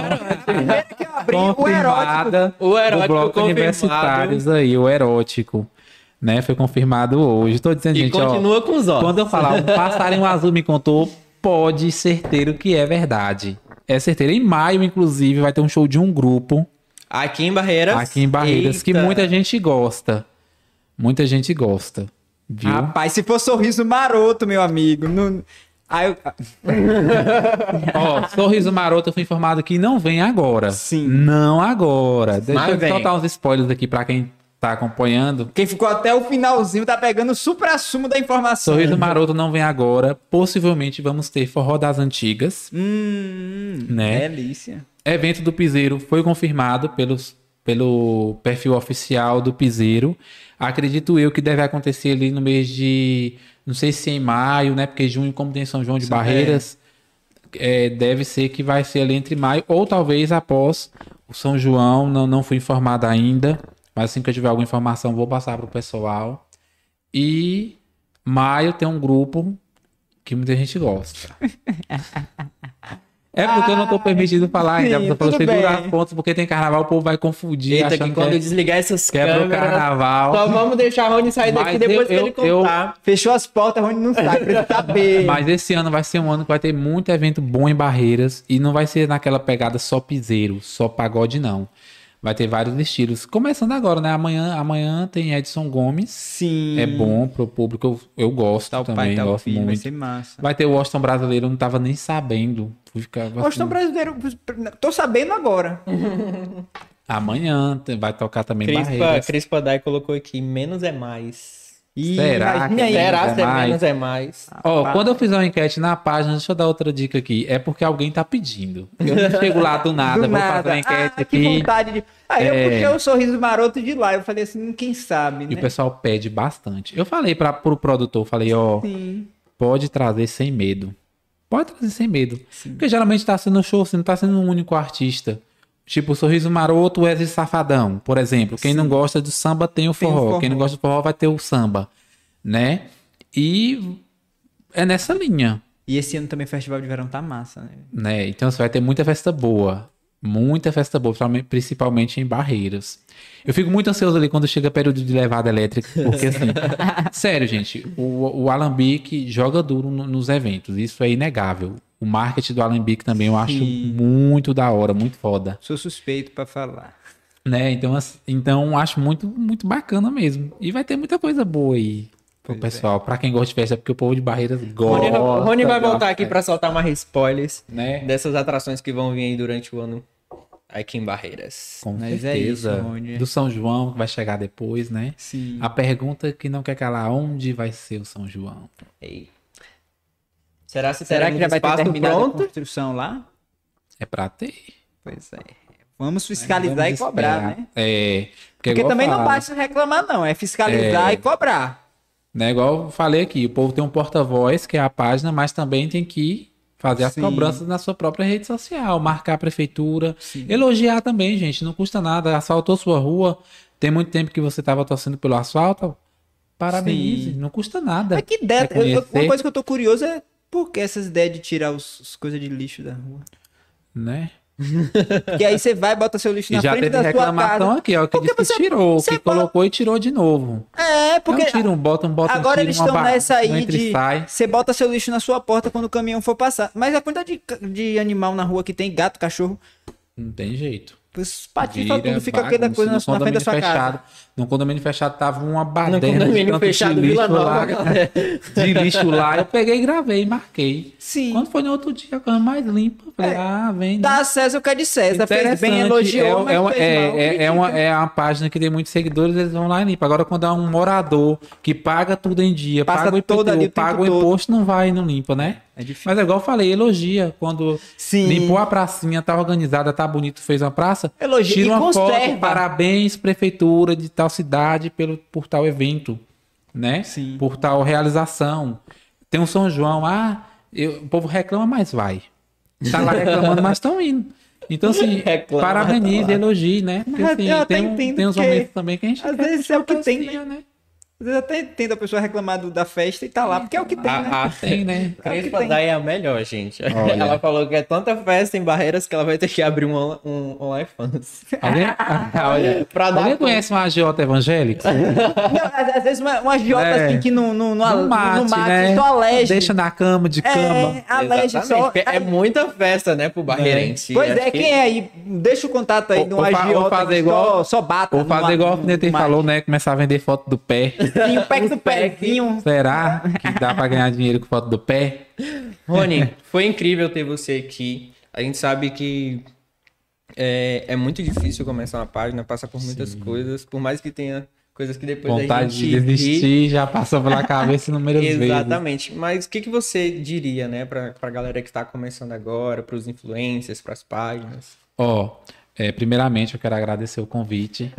Primeiro que eu abri, o erótico. confirmada O erótico do bloco confirmado. universitários aí, o erótico. Né? Foi confirmado hoje. Tô dizendo, E gente, ó. continua com os olhos. Quando eu falar, um passarinho azul me contou, pode certeiro que é verdade. É certeiro. Em maio, inclusive, vai ter um show de um grupo Aqui em Barreiras. aqui em Barreiras que Eita. muita gente gosta. Muita gente gosta. Viu? Rapaz, se for sorriso maroto, meu amigo. Não... Aí eu... Ó, Sorriso Maroto, eu fui informado que não vem agora. Sim. Não agora. Deixa Mas eu vem. soltar uns spoilers aqui pra quem tá acompanhando. Quem ficou até o finalzinho tá pegando o supra-sumo da informação. Sorriso Maroto não vem agora. Possivelmente vamos ter Forró das Antigas. Hum, Né? delícia. Evento do Piseiro foi confirmado pelos, pelo perfil oficial do Piseiro. Acredito eu que deve acontecer ali no mês de. Não sei se em maio, né? Porque junho, como tem São João de Sim, Barreiras, é, deve ser que vai ser ali entre maio ou talvez após o São João. Não, não fui informado ainda. Mas assim que eu tiver alguma informação, vou passar para o pessoal. E maio tem um grupo que muita gente gosta. É porque eu não tô permitido falar ainda. sim, Você falou tudo segura bem. as pontas, porque tem carnaval, o povo vai confundir. Eita, que quando que eu desligar essas é, que é pro câmeras. carnaval. Só vamos deixar a Rony sair daqui Mas depois eu- que ele eu- eu- contar. Fechou as portas, onde não sabe, precisa saber. Mas esse ano vai ser um ano que vai ter muito evento bom em Barreiras. E não vai ser naquela pegada só piseiro, só pagode, não. Vai ter vários estilos. Começando agora, né? Amanhã, amanhã tem Edson Gomes. Sim. É bom pro público. Eu, eu gosto Tá o pai, também, tá gosto filho, vai muito. ser massa. Vai ter o Washington brasileiro, eu não tava nem sabendo. Ficar, Washington assim, brasileiro, tô sabendo agora. Amanhã vai tocar também Crispa, Barreiras. Crispa Dai colocou aqui, menos é mais. Será imagina que aí. Será é se é mais? menos é mais? Ó, Rapaz. quando eu fizer uma enquete na página, deixa eu dar outra dica aqui. É porque alguém tá pedindo. Eu não chego lá do nada, Do vou fazer nada. uma enquete ah, que aqui. vontade de. Aí eu É. puxei o sorriso maroto de lá. Eu falei assim, quem sabe, E né? o pessoal pede bastante. Eu falei para pro produtor, falei, ó, Sim. pode trazer sem medo. Pode trazer sem medo. Porque geralmente tá sendo show, você não tá sendo um único artista. Tipo, Sorriso Maroto, Wesley Safadão, por exemplo. Quem não gosta do samba tem o Tem o forró. forró. Quem não gosta do forró vai ter o samba, né? E é nessa linha, E esse ano também o Festival de Verão tá massa, né? né? Então você vai ter muita festa boa. Muita festa boa, principalmente- principalmente em Barreiras. Eu fico muito ansioso ali quando chega período de levada elétrica, porque assim, sério, gente, o, o Alambique joga duro no- nos eventos, isso é inegável. O marketing do Alambique também eu acho Sim. muito da hora, muito foda, Sou suspeito pra falar. né? Então, assim, então acho muito, muito bacana mesmo. E vai ter muita coisa boa aí pro Pois é. pessoal, pra quem gosta de festa, porque o povo de Barreiras gosta. Rony vai voltar aqui pra soltar mais spoilers né? dessas atrações que vão vir aí durante o ano aqui em Barreiras. Com Mas é certeza. isso, Rony. Do São João, que vai chegar depois, né? Sim. A pergunta que não quer calar, onde vai ser o São João? Ei. Será se Será que já vai ter terminado a pronto? construção lá? É pra ter. Pois é. Vamos fiscalizar Vamos e cobrar, esperar. né? É. Porque, Porque também não falaram, basta reclamar, não. É fiscalizar É. e cobrar. Né, igual eu falei aqui, o povo tem um porta-voz, que é a página, mas também tem que fazer as Sim. cobranças na sua própria rede social, marcar a prefeitura, elogiar também, gente, não custa nada. Asfaltou sua rua, tem muito tempo que você estava torcendo pelo asfalto, parabenize, Sim. não custa nada. É que ideia. uma coisa que eu tô curioso é por que essas ideias de tirar os, as coisas de lixo da rua? Né? Porque aí você vai, bota seu lixo E na já frente da sua reclamação casa. aqui, ó, que Porque disse que você- tirou, você que fala- colocou e tirou de novo. É, porque Não tira um, bota um, bota um, agora tira eles estão nessa um aí e de você bota seu lixo na sua porta quando o caminhão for passar. Mas a quantidade de, de animal na rua que tem, gato, cachorro, Não tem jeito. os Vira tudo, fica bagunça. coisa na, na frente da sua fechado, casa. No condomínio fechado tava uma No baderna de tanto de fechado lixo Vila Nova, lá, galera. de lixo lá. Eu peguei, gravei, marquei. Sim. Quando foi no outro dia, a coisa mais limpa. Falei, É. ah, vem. Dá César o que é de César. Fez bem, elogiou, é, mas é, uma- é, é, é uma, é uma página que tem muitos seguidores, eles vão lá e limpa. Agora, quando há um morador que paga tudo em dia, Passa paga o todo IPTU, paga o todo. imposto, não vai e não limpa, né? É difícil. Mas é igual eu falei, elogia. Quando Sim. limpou a pracinha, tá organizada, tá bonito, fez uma praça. Elogia Tira uma conserva. foto, parabéns, prefeitura de tal cidade pelo, por tal evento, né? Sim. Por tal realização. Tem um São João, ah, eu- o povo reclama, mas vai. Tá lá reclamando, mas estão indo. Então, assim, Reclama, parabenize, tá elogie, né? Porque, assim, eu tem, um- tem uns momentos também que a gente às vezes é o que tem, cima, né? Às vezes até entendo a pessoa reclamar do- da festa e tá lá, porque é o que tem, né? Ah, tem, né? Crespa tem. daí é a melhor, gente. Olha. Ela falou que é tanta festa em Barreiras que ela vai ter que abrir um, on- um OnlyFans. Alguém, olha, Pra dar alguém conhece um agiota evangélico? Não, às, às vezes uma, uma agiota É. assim que não, não, não, No mate, no mate né? só alege. Deixa na cama, de cama. É, alege só. é muita festa, né, pro barreirense. Pois Acho é, que- quem é aí? Deixa o contato aí Ou- de um fa- ou agiota fazer igual- só, só bata. Ou fazer no- igual o no Netem mate. falou, né? Começar a vender foto do pé. Sim, o pack do pezinho. Será que dá pra ganhar dinheiro com foto do pé? Rony, foi incrível ter você aqui. A gente sabe que é, é muito difícil começar uma página, passa por muitas coisas, por mais que tenha coisas que depois a Vontade gente de ri. desistir já passou pela cabeça inúmeras vezes. Exatamente. Mas o que, que você diria, né, pra, pra galera que tá começando agora, pros influencers, pras páginas? Ó, é, primeiramente eu quero agradecer o convite.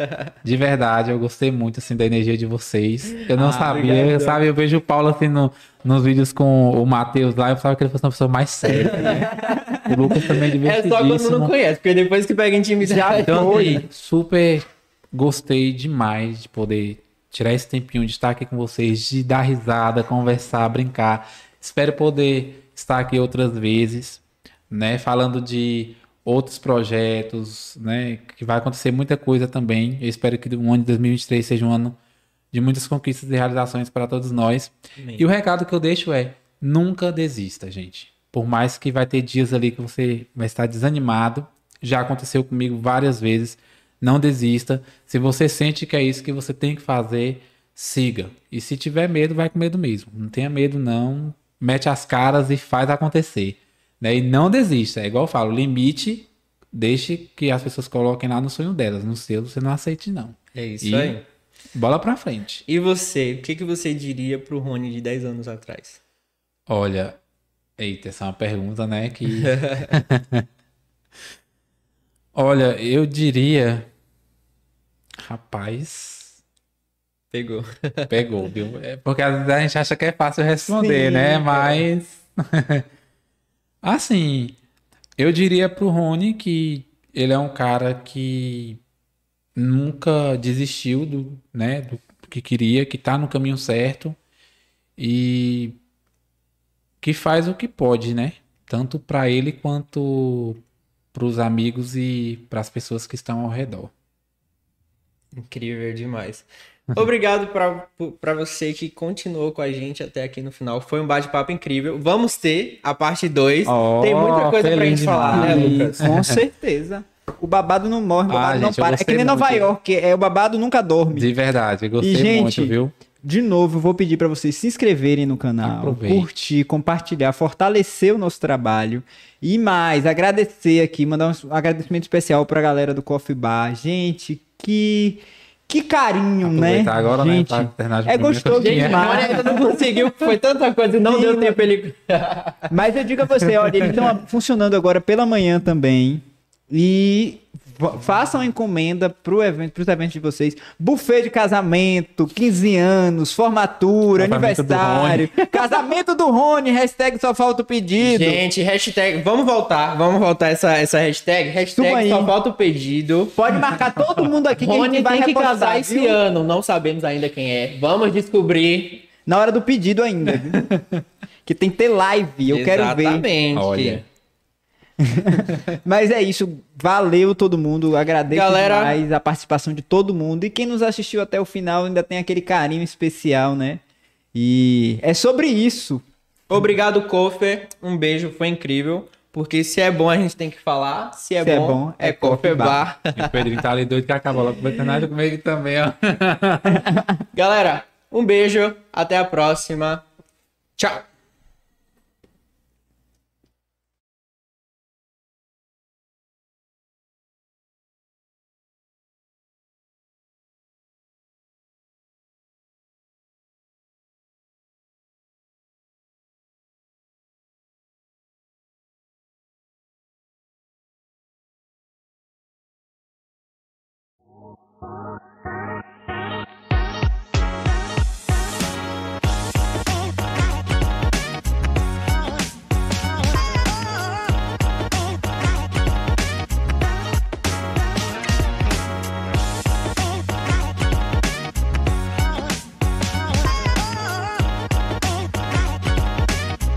De verdade, eu gostei muito assim da energia de vocês. Eu não Ah, sabia, obrigado. sabe? Eu vejo o Paulo assim no- nos vídeos com o Matheus lá, eu pensava que ele fosse uma pessoa mais séria. né? O Lucas também é É só quando não conhece, porque depois que pega intimidade. Então, assim, super gostei demais de poder tirar esse tempinho de estar aqui com vocês, de dar risada, conversar, brincar. Espero poder estar aqui outras vezes, né? Falando de outros projetos, né? Que vai acontecer muita coisa também. Eu espero que o ano de 2023 seja um ano de muitas conquistas e realizações para todos nós. Amém. E o recado que eu deixo é: nunca desista, gente. Por mais que vai ter dias ali que você vai estar desanimado, já aconteceu comigo várias vezes. Não desista. Se você sente que é isso que você tem que fazer, siga. E se tiver medo, vai com medo mesmo. Não tenha medo, não. Mete as caras e faz acontecer. Né? E não desista. É igual eu falo: limite, deixe que as pessoas coloquem lá no sonho delas. No seu, você não aceite, não. É isso E- aí. Bola pra frente. E você, o que, que você diria pro Rony de 10 anos atrás? Olha, eita, essa é uma pergunta, né? Que. Olha, eu diria. Rapaz, Pegou. pegou, viu? É porque às vezes a gente acha que é fácil responder, Sim, né? é. Mas. assim, eu diria pro Rony que ele é um cara que nunca desistiu do, né, do que queria, que tá no caminho certo e que faz o que pode, né? Tanto para ele quanto para os amigos e para as pessoas que estão ao redor. Incrível demais. Obrigado pra pra você que continuou com a gente até aqui no final. Foi um bate-papo incrível. Vamos ter a parte 2. Oh, Tem muita coisa pra gente falar, né. Lucas? Com certeza. O babado não morre, o Ah, babado não gente, para. É que nem Nova muito. York, é o babado nunca dorme. De verdade, gostei E, gente, muito, viu? De novo, eu vou pedir para vocês se inscreverem no canal, Aproveite. curtir, compartilhar, fortalecer o nosso trabalho e mais, agradecer aqui, mandar um agradecimento especial para a galera do Coffee Bar. Gente, que que carinho, né? Agora, Gente, né? Terminar de é gostoso demais. Ainda não conseguiu, foi tanta coisa e não Sim, deu tempo ele. Mas eu digo a você, olha, eles estão funcionando agora pela manhã também. E façam encomenda pro evento, pros eventos de vocês. Buffet de casamento, 15 anos, formatura, Casamento do aniversário. Casamento do Rony, hashtag só falta o pedido. Gente, hashtag. Vamos voltar, vamos voltar essa, essa hashtag. Hashtag aí. só falta o pedido. Pode marcar todo mundo aqui que a Rony gente vai tem que repostar, casar esse viu? ano. Não sabemos ainda quem é. Vamos descobrir. Na hora do pedido ainda. viu? que tem que ter live, eu quero ver. Exatamente. Olha. Mas é isso, valeu todo mundo, agradeço Galera- demais a participação de todo mundo e quem nos assistiu até o final ainda tem aquele carinho especial, né? E é sobre isso. Obrigado, Kofer. Um beijo, foi incrível. Porque se é bom, a gente tem que falar. Se é, Se é bom, bom, é, é Kofer Kofer Bar. E o Pedrinho tá ali doido que acabou logo começando comigo também, ó. Galera, um beijo. Até a próxima. Tchau.